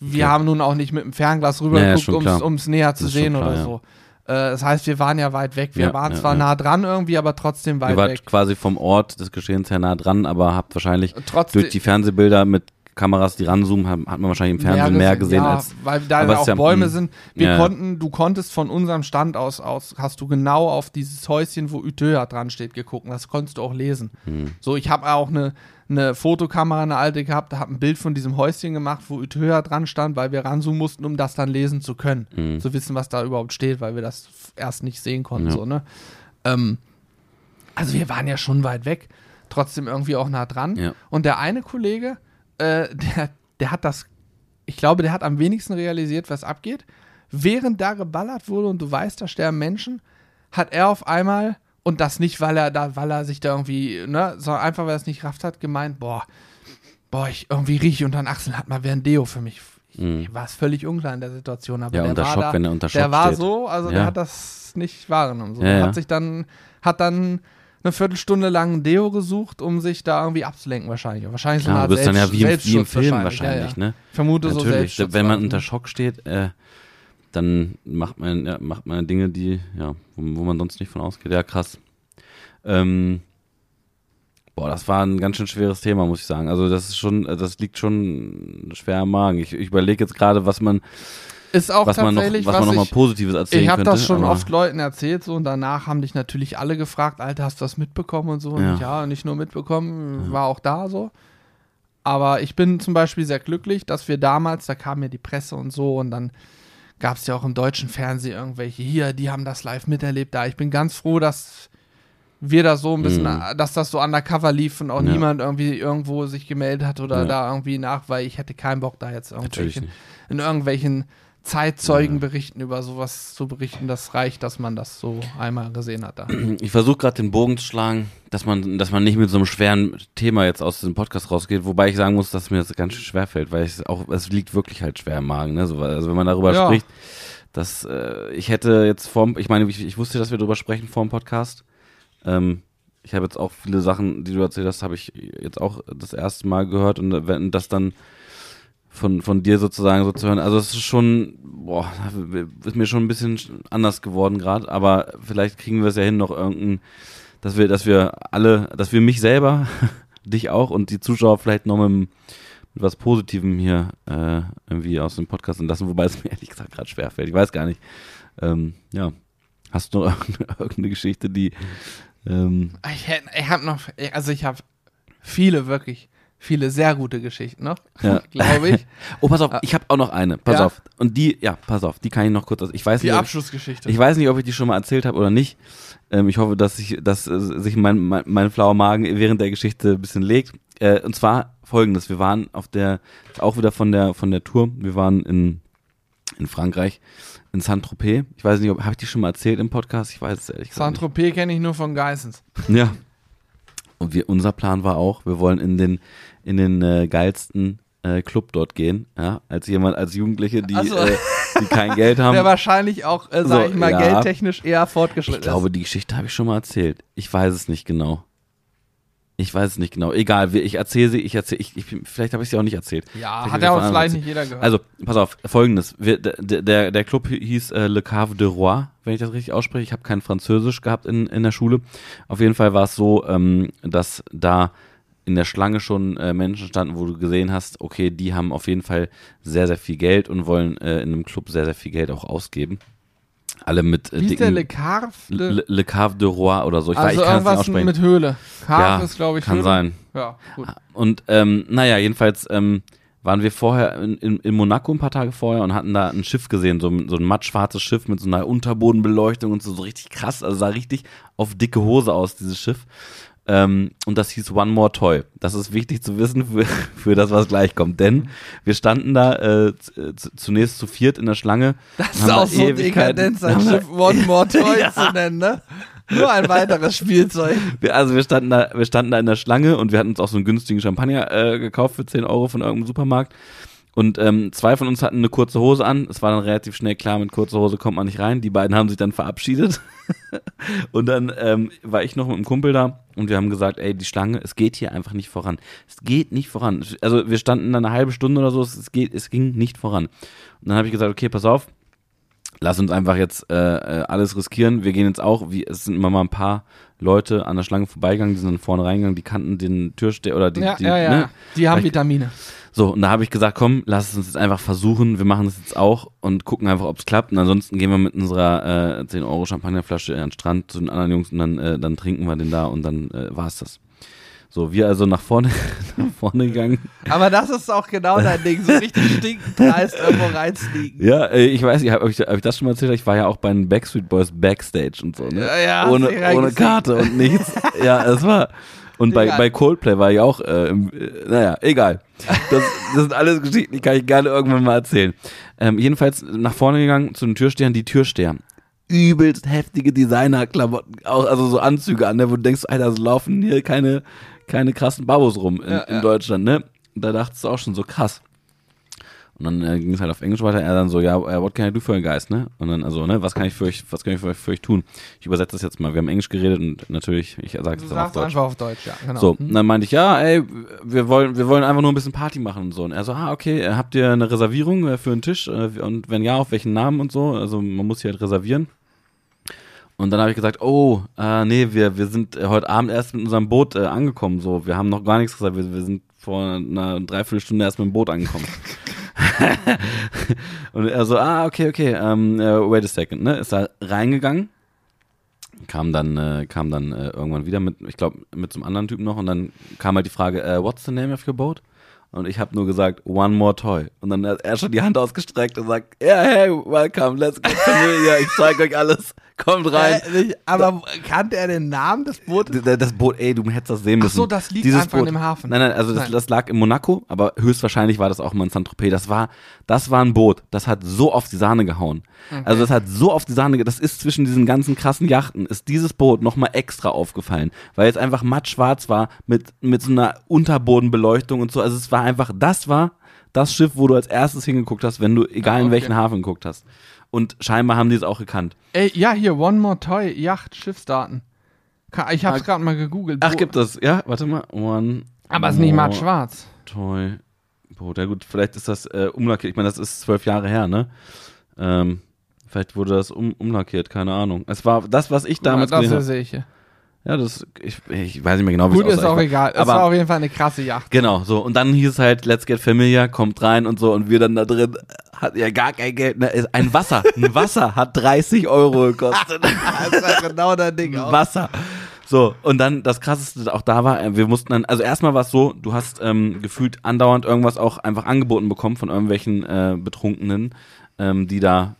wir Okay. haben nun auch nicht mit dem Fernglas Ja, ja, rübergeguckt, schon um es näher zu sehen klar, oder ja. so. Äh, das heißt, wir waren ja weit weg. Wir Ja, waren ja, zwar ja. nah dran irgendwie, aber trotzdem weit Ihr wart weg. quasi vom Ort des Geschehens her nah dran, aber habt wahrscheinlich Trotzdem, durch die Fernsehbilder mit Kameras, die ranzoomen, hat, hat man wahrscheinlich im Fernsehen mehr gesehen ja, als. weil da auch ja- Bäume sind. Wir Ja, konnten, du konntest von unserem Stand aus, aus hast du genau auf dieses Häuschen, wo Utøya dran steht, geguckt. Das konntest du auch lesen. Hm. So, ich habe auch eine, eine Fotokamera, eine alte gehabt, da habe ein Bild von diesem Häuschen gemacht, wo Utøya dran stand, weil wir ranzoomen mussten, um das dann lesen zu können. Mhm. Zu wissen, was da überhaupt steht, weil wir das erst nicht sehen konnten. Ja. So, ne? ähm, also wir waren ja schon weit weg, trotzdem irgendwie auch nah dran. Ja. Und der eine Kollege, äh, der, der hat das, ich glaube, der hat am wenigsten realisiert, was abgeht. Während da geballert wurde und du weißt, da sterben Menschen, hat er auf einmal, und das nicht, weil er da, weil er sich da irgendwie, ne, sondern einfach, weil er es nicht rafft hat, gemeint, boah, boah, ich irgendwie rieche unter den Achseln, hat mal wer ein Deo für mich. Ich Mhm. war es völlig unklar in der Situation, aber Ja, der war Schock, da, er der war so, also der Ja. hat das nicht wahrgenommen. So. Ja, Er ja. Hat sich dann, hat dann eine Viertelstunde lang ein Deo gesucht, um sich da irgendwie abzulenken wahrscheinlich. Wahrscheinlich so Ja, Art du bist dann ja Selbst- wie im, wie im Film wahrscheinlich, ja, ja. ne? Ich vermute so Natürlich, Selbstschutz. wenn man unter? Schock steht, äh, dann macht man, ja, macht man Dinge, die, ja, wo, wo man sonst nicht von ausgeht. Ja, krass. Ähm, boah, das war ein ganz schön schweres Thema, muss ich sagen. Also das ist schon, das liegt schon schwer am Magen. Ich, ich überlege jetzt gerade, was man, Ist auch was man noch, tatsächlich, was man noch mal ich, Positives erzählen ich habe das schon oft Leuten erzählt so und danach haben dich natürlich alle gefragt, Alter, hast du das mitbekommen und so. Und Ja. ich, ja, nicht nur mitbekommen, war auch da so. Aber ich bin zum Beispiel sehr glücklich, dass wir damals, da kam ja die Presse und so und dann gab es ja auch im deutschen Fernsehen irgendwelche hier, die haben das live miterlebt da. Ich bin ganz froh, dass wir da so ein bisschen, Mhm. dass das so undercover lief und auch Ja. niemand irgendwie irgendwo sich gemeldet hat oder Ja. da irgendwie nach, weil ich hätte keinen Bock da jetzt Natürlich irgendwelche nicht. in irgendwelchen Zeitzeugenberichten über sowas zu berichten, das reicht, dass man das so einmal gesehen hat da. Ich versuche gerade den Bogen zu schlagen, dass man, dass man nicht mit so einem schweren Thema jetzt aus diesem Podcast rausgeht, wobei ich sagen muss, dass mir das ganz schön schwer fällt, weil es auch, es liegt wirklich halt schwer im Magen, ne? So, also wenn man darüber Ja. spricht, dass äh, ich hätte jetzt vorm, ich meine, ich, ich wusste, dass wir darüber sprechen vor dem Podcast. Ähm, ich habe jetzt auch viele Sachen, die du erzählt hast, habe ich jetzt auch das erste Mal gehört und wenn das dann von, von dir sozusagen so zu hören. Also es ist schon, boah, ist mir schon ein bisschen anders geworden gerade, aber vielleicht kriegen wir es ja hin, noch irgendein, dass wir, dass wir alle, dass wir mich selber, dich auch und die Zuschauer vielleicht noch mit, mit was Positivem hier äh, irgendwie aus dem Podcast entlassen, wobei es mir ehrlich gesagt gerade schwerfällt. Ich weiß gar nicht. Ähm, ja. Hast du noch irgendeine, Geschichte, die ähm, Ich, ich habe noch, also ich habe viele wirklich, viele sehr gute Geschichten noch, Ja. glaube ich. Oh, pass auf, ich habe auch noch eine. Pass Ja? auf. Und die, ja, pass auf, die kann ich noch kurz. Ich weiß Die nicht, ob, Abschlussgeschichte. ich weiß nicht, ob ich die schon mal erzählt habe oder nicht. Ähm, ich hoffe, dass sich, dass äh, sich mein, mein, mein flauer Magen während der Geschichte ein bisschen legt. Äh, und zwar folgendes. Wir waren auf der, auch wieder von der, von der Tour, wir waren in, in Frankreich, in Saint-Tropez. Ich weiß nicht, habe ich die schon mal erzählt im Podcast? Ich weiß es ehrlich gesagt Saint-Tropez kenne ich nur von Geissens. Ja. Und wir, unser Plan war auch, wir wollen in den, in den äh, geilsten äh, Club dort gehen, ja, als jemand, als Jugendliche, die, so. äh, die kein Geld haben. Der wahrscheinlich auch, äh, sag So, ich mal, ja. geldtechnisch eher fortgeschritten Ich glaube, die Geschichte habe ich schon mal erzählt. Ich weiß es nicht genau. Ich weiß es nicht genau. Egal, ich erzähle sie, ich erzähle, ich, ich, vielleicht habe ich sie auch nicht erzählt. Ja, Vielleicht hat ja auch vielleicht nicht jeder gehört. Also, pass auf, folgendes. Wir, der, der, der Club hieß äh, Le Cave de Roi, wenn ich das richtig ausspreche. Ich habe kein Französisch gehabt in, in der Schule. Auf jeden Fall war es so, ähm, dass da in der Schlange schon äh, Menschen standen, wo du gesehen hast, okay, die haben auf jeden Fall sehr, sehr viel Geld und wollen äh, in einem Club sehr, sehr viel Geld auch ausgeben. Alle mit äh, Wie ist der Le Carve? Le, Le Cave de Roi oder so. Ich, weiß, also ich kann es nicht irgendwas aussprechen. mit Höhle. Carve ja, ist, glaube ich, kann Höhle. sein. Ja, gut. Und ähm, naja, jedenfalls ähm, waren wir vorher in, in, in Monaco ein paar Tage vorher und hatten da ein Schiff gesehen, so, ein- so ein mattschwarzes Schiff mit so einer Unterbodenbeleuchtung und so, so richtig krass, also sah richtig auf dicke Hose aus, dieses Schiff. Ähm, und das hieß One More Toy. Das ist wichtig zu wissen für, für das, was gleich kommt. Denn wir standen da äh, äh, zunächst zu viert in der Schlange. Das ist da auch so dekadent, sein Schiff One More Toy Ja. zu nennen, ne? Nur ein weiteres Spielzeug. Wir, also wir standen da, wir standen da in der Schlange und wir hatten uns auch so einen günstigen Champagner äh, gekauft für 10 Euro von irgendeinem Supermarkt. Und ähm, zwei von uns hatten eine kurze Hose an. Es war dann relativ schnell klar, mit kurzer Hose kommt man nicht rein. Die beiden haben sich dann verabschiedet. und dann ähm, war ich noch mit einem Kumpel da und wir haben gesagt, ey, die Schlange, es geht hier einfach nicht voran. Es geht nicht voran. Also wir standen da eine halbe Stunde oder so, es, geht, es ging nicht voran. Und dann habe ich gesagt, okay, pass auf, lass uns einfach jetzt äh, äh, alles riskieren. Wir gehen jetzt auch, wie, es sind immer mal ein paar Leute an der Schlange vorbeigegangen, die sind dann vorne reingegangen, die kannten den Türsteher oder die, ja, die ja, ja. Ne? Die haben Vielleicht- Vitamine. So, und da habe ich gesagt, komm, lass es uns jetzt einfach versuchen. Wir machen das jetzt auch und gucken einfach, ob es klappt. Und ansonsten gehen wir mit unserer äh, 10 Euro Champagnerflasche an den Strand zu den anderen Jungs und dann, äh, dann trinken wir den da und dann äh, war es das. So, wir also nach vorne, nach vorne gegangen. Aber das ist auch genau dein Ding. So richtig stinkend dreist irgendwo reinsneaken. Ja, äh, ich weiß nicht, habe ich, hab ich das schon mal erzählt? Ich war ja auch bei den Backstreet Boys Backstage und so, ne? Ja, ja, ohne, ohne Karte und nichts. ja, es war. Und bei, Egal. bei Coldplay war ich auch, äh, im, äh, naja, egal. Das, das sind alles Geschichten, die kann ich gerne irgendwann mal erzählen. Ähm, jedenfalls nach vorne gegangen zu den Türstehern, die Türsteher. Übelst heftige Designer-Klamotten, auch- also so Anzüge an, ne, wo du denkst, Alter, so laufen hier keine, keine krassen Babos rum in, Ja, in ja. Deutschland, ne? Da dachtest du auch schon so krass. Und dann äh, ging es halt auf Englisch weiter. Er dann so, ja, äh, what can I do for you guys, ne? Und dann, also, ne, was kann ich für euch, was kann ich für euch, für euch tun? Ich übersetze das jetzt mal. Wir haben Englisch geredet und natürlich, ich sage es dann auf Deutsch. einfach auf Deutsch, ja. Genau. So, und dann meinte ich, ja, ey, wir wollen, wir wollen einfach nur ein bisschen Party machen und so. Und er so, ah, okay, äh, habt ihr eine Reservierung äh, für einen Tisch? Und wenn ja, auf welchen Namen und so? Also man muss hier halt reservieren. Und dann habe ich gesagt, oh, äh, nee, wir, wir sind heute Abend erst mit unserem Boot äh, angekommen. So, wir haben noch gar nichts gesagt. Wir, wir sind vor einer Dreiviertelstunde erst mit dem Boot angekommen. und er so, ah, okay, okay, ähm, äh, wait a second, ne? Ist da reingegangen, kam dann, äh, kam dann äh, irgendwann wieder mit, ich glaube, mit so einem anderen Typen noch und dann kam halt die Frage, äh, what's the name of your boat? Und ich habe nur gesagt, one more toy. Und dann hat er schon die Hand ausgestreckt und sagt, ja, hey, welcome, let's get familiar, ich zeig euch alles, kommt rein. Äh, aber kannte er den Namen des Bootes? Das Boot, ey, du hättest das sehen Ach müssen. so, das liegt Dieses einfach Boot, in dem Hafen. Nein, nein, also das, Nein. das lag in Monaco, aber höchstwahrscheinlich war das auch mal in Saint-Tropez. Das war, das war ein Boot, das hat so auf die Sahne gehauen. Also das hat so auf die Sahne, das ist zwischen diesen ganzen krassen Yachten, ist dieses Boot nochmal extra aufgefallen, weil es einfach mattschwarz war mit, mit so einer Unterbodenbeleuchtung und so. Also es war einfach, das war das Schiff, wo du als erstes hingeguckt hast, wenn du, egal in okay. welchen Hafen geguckt hast. Und scheinbar haben die es auch gekannt. Ey, ja, hier, One More Toy, Yacht, Schiffsdaten. Ich hab's Ah, gerade mal gegoogelt. Ach, gibt es, ja? Warte mal. One Aber es ist nicht matt schwarz. Toy Boot. Ja gut, vielleicht ist das äh, umlackiert. Ich meine, das ist zwölf Jahre her, ne? Ähm, vielleicht wurde das um, umlackiert, keine Ahnung. Es war das, was ich damals das gesehen habe. Ja, das, ich, ich weiß nicht mehr genau, wie Gut, es ist auch egal. Es Aber- war auf jeden Fall eine krasse Yacht. Genau, so. Und dann hieß es halt, let's get familiar, kommt rein und so. Und wir dann da drin, hat ja gar kein Geld. Ne? Ist Ein Wasser, ein Wasser hat 30 Euro gekostet. Das ja genau dein Ding auch. Wasser. So, und dann das krasseste auch da war, wir mussten dann, also erstmal war es so, du hast ähm, gefühlt andauernd irgendwas auch einfach angeboten bekommen von irgendwelchen äh, Betrunkenen, ähm, die da,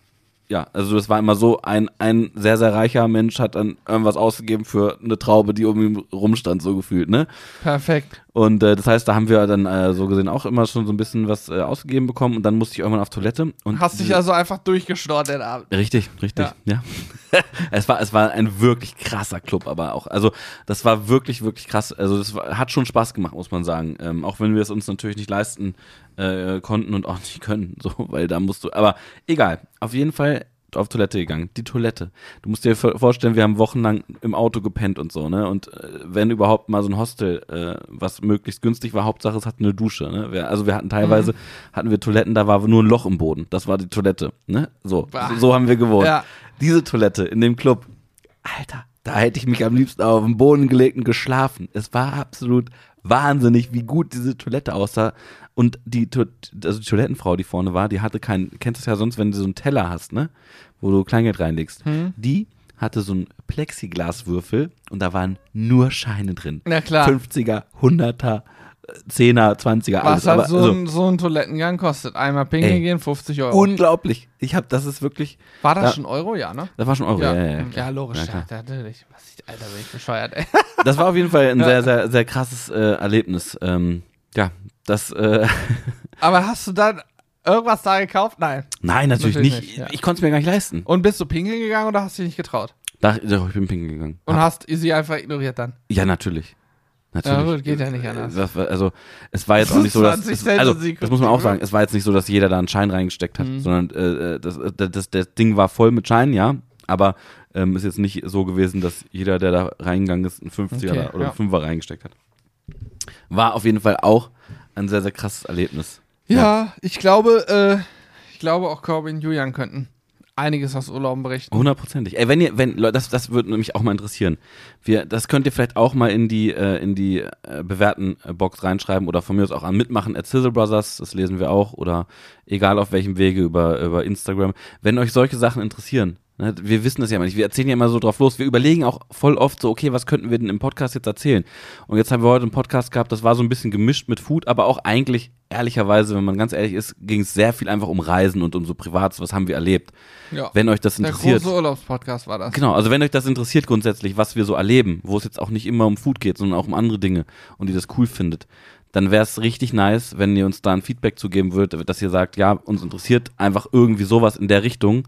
ja, also das war immer so, ein, ein sehr, sehr reicher Mensch hat dann irgendwas ausgegeben für eine Traube, die um ihn rumstand, so gefühlt, ne? Perfekt. Und äh, das heißt, da haben wir dann äh, so gesehen auch immer schon so ein bisschen was äh, ausgegeben bekommen und dann musste ich irgendwann auf Toilette. Und Hast dich also einfach durchgeschnort den Abend. Richtig, richtig, ja. es, war, es war ein wirklich krasser Club, aber auch, also das war wirklich, wirklich krass. Also das war, hat schon Spaß gemacht, muss man sagen. Ähm, auch wenn wir es uns natürlich nicht leisten äh, konnten und auch nicht können, so, weil da musst du, aber egal, auf jeden Fall auf Toilette gegangen. Die Toilette. Du musst dir vor- vorstellen, wir haben wochenlang im Auto gepennt und so, ne? Und äh, wenn überhaupt mal so ein Hostel, äh, was möglichst günstig war, Hauptsache es hatte eine Dusche, ne? Wir, also wir hatten teilweise, hatten wir Toiletten, da war nur ein Loch im Boden. Das war die Toilette, ne? So, so, so haben wir gewohnt. Ja. Diese Toilette in dem Club, Alter, da hätte ich mich am liebsten auf den Boden gelegt und geschlafen. Es war absolut wahnsinnig, wie gut diese Toilette aussah. Und die, also die Toilettenfrau, die vorne war, die hatte keinen, kennst du es ja sonst, wenn du so einen Teller hast, ne? Wo du Kleingeld reinlegst. Hm. Die hatte so einen Plexiglaswürfel und da waren nur Scheine drin. Na klar. 50er, 100er, 10er, 20er, alles. Was halt so, so ein, so ein Toilettengang kostet. Einmal pinkeln gehen, 50 Euro. unglaublich. Ich habe, das ist wirklich, War das da- schon Euro? Ja, ne? das war schon Euro. Ja, ja, ja, ja, klar. logisch. Ja, Ja, natürlich. Was ich, Alter, bin ich bescheuert, ey. Das war auf jeden Fall ein sehr, sehr, sehr krasses äh, Erlebnis. Ähm, ja, das, äh, Aber hast du dann irgendwas da gekauft? Nein. nein, natürlich, Natürlich nicht. nicht, ja. Ich konnte es mir gar nicht leisten. Und bist du pinkeln gegangen oder hast du dich nicht getraut? Da, doch, ich bin pinkeln gegangen. Und Hab- hast sie einfach ignoriert dann? ja, natürlich. Natürlich. Ja, gut, geht ja nicht anders. Äh, Das also, es war jetzt auch nicht so, dass. 20 Es, also, das muss man auch sagen. Es war jetzt nicht so, dass jeder da einen Schein reingesteckt hat, Mhm. sondern äh, das, das, das, das Ding war voll mit Scheinen, ja. Aber ähm, ist jetzt nicht so gewesen, dass jeder, der da reingegangen ist, einen 50er Okay, oder ja. einen 5er reingesteckt hat. War auf jeden Fall auch ein sehr, sehr krasses Erlebnis. Ja, ich glaube, äh, ich glaube auch Corbin und Julian könnten einiges aus Urlauben berichten. Hundertprozentig. Ey, wenn ihr, wenn, das, das würde mich auch mal interessieren. Wir, das könnt ihr vielleicht auch mal in die, äh, in die äh, bewerten äh, Box reinschreiben oder von mir aus auch an mitmachen at Sizzle Brothers, das lesen wir auch oder egal auf welchem Wege über, über Instagram. Wenn euch solche Sachen interessieren, wir wissen das ja immer nicht, wir erzählen ja immer so drauf los, wir überlegen auch voll oft so, okay, was könnten wir denn im Podcast jetzt erzählen? Und jetzt haben wir heute einen Podcast gehabt, das war so ein bisschen gemischt mit Food, aber auch eigentlich, ehrlicherweise, wenn man ganz ehrlich ist, ging es sehr viel einfach um Reisen und um so Privates, was haben wir erlebt. Ja. Wenn euch das Der interessiert. große Urlaubspodcast war das. Genau, also wenn euch das interessiert grundsätzlich, was wir so erleben, wo es jetzt auch nicht immer um Food geht, sondern auch um andere Dinge und ihr das cool findet, dann wäre es richtig nice, wenn ihr uns da ein Feedback zugeben würdet, dass ihr sagt, ja, uns interessiert einfach irgendwie sowas in der Richtung.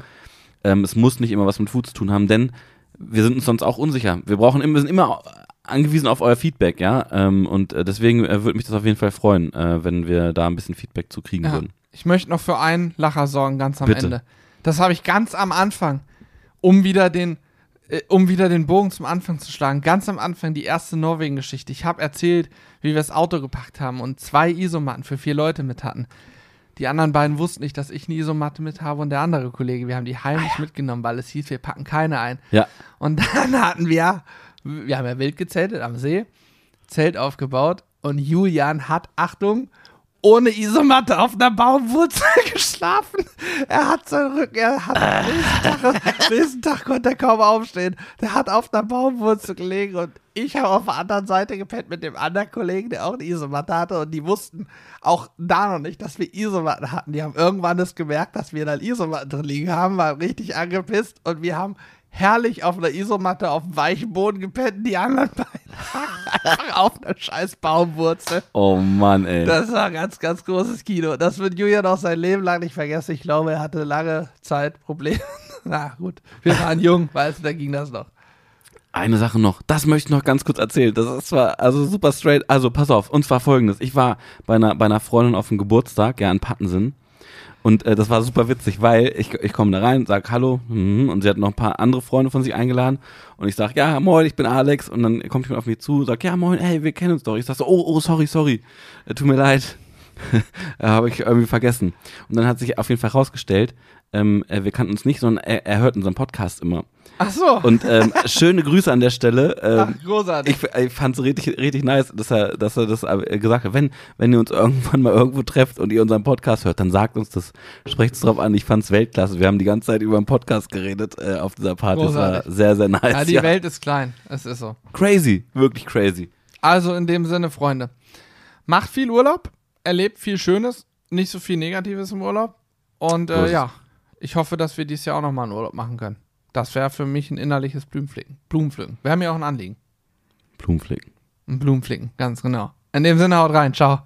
Ähm, es muss nicht immer was mit Food zu tun haben, denn wir sind uns sonst auch unsicher. Wir brauchen immer, wir sind immer angewiesen auf euer Feedback, ja. Ähm, und äh, deswegen äh, würde mich das auf jeden Fall freuen, äh, wenn wir da ein bisschen Feedback zu kriegen Ja. würden. Ich möchte noch für einen Lacher sorgen, ganz am Bitte. Ende. Das habe ich ganz am Anfang, um wieder den, äh, um wieder den Bogen zum Anfang zu schlagen. Ganz am Anfang die erste Norwegen-Geschichte. Ich habe erzählt, wie wir das Auto gepackt haben und zwei Isomatten für vier Leute mit hatten. Die anderen beiden wussten nicht, dass ich eine Isomatte mit habe und der andere Kollege. Wir haben die heimlich mitgenommen, weil es hieß, wir packen keine ein. Ja. Und dann hatten wir, wir haben ja wild gezeltet am See, Zelt aufgebaut und Julian hat, Achtung, ohne Isomatte auf einer Baumwurzel geschlafen. Er hat seinen Rücken, er hat am nächsten nächsten Tag konnte er kaum aufstehen. Der hat auf einer Baumwurzel gelegen und ich habe auf der anderen Seite gepennt mit dem anderen Kollegen, der auch eine Isomatte hatte und die wussten auch da noch nicht, dass wir Isomatten hatten. Die haben irgendwann das gemerkt, dass wir dann Isomatten drin liegen haben, waren richtig angepisst und wir haben herrlich auf einer Isomatte auf dem weichen Boden gepennt, die anderen beiden auf einer scheiß Baumwurzel. Oh Mann, ey. Das war ein ganz, ganz großes Kino. Das wird Julian auch sein Leben lang nicht vergessen. Ich glaube, er hatte lange Zeit Probleme. Na gut, wir waren jung, weißt du, da ging das noch. Eine Sache noch, das möchte ich noch ganz kurz erzählen. Das ist zwar also super straight. Also pass auf, und zwar folgendes. Ich war bei einer, bei einer Freundin auf dem Geburtstag, ja, in Pattensen. Und äh, das war super witzig, weil ich, ich komme da rein, sag Hallo, mhm, und sie hat noch ein paar andere Freunde von sich eingeladen. Und ich sag, ja, moin, ich bin Alex. Und dann kommt jemand auf mich zu, sagt, ja, moin, ey, wir kennen uns doch. Ich sag so, oh, oh, sorry, sorry. Äh, tut mir leid. äh, Habe ich irgendwie vergessen. Und dann hat sich auf jeden Fall herausgestellt, ähm, äh, wir kannten uns nicht, sondern er, er hört unseren Podcast immer. Ach so. Und ähm, schöne Grüße an der Stelle. Ach, Ähm, großartig. ich, ich fand es richtig, richtig nice, dass er, dass er das äh, gesagt hat. Wenn, wenn ihr uns irgendwann mal irgendwo trefft und ihr unseren Podcast hört, dann sagt uns das. Sprecht es drauf an. Ich fand's Weltklasse. Wir haben die ganze Zeit über den Podcast geredet äh, auf dieser Party. Das war Großartig. sehr, sehr nice. ja, die Ja. Welt ist klein. Es ist so. Crazy. Wirklich crazy. Also in dem Sinne, Freunde, macht viel Urlaub, erlebt viel Schönes, nicht so viel Negatives im Urlaub. Und äh, es. ja, ich hoffe, dass wir dieses Jahr auch nochmal einen Urlaub machen können. Das wäre für mich ein innerliches Blumenpflücken. Blumenpflücken. Wir haben ja auch ein Anliegen. Blumenflicken. Ein Blumenpflücken, ganz genau. In dem Sinne, haut rein. Ciao.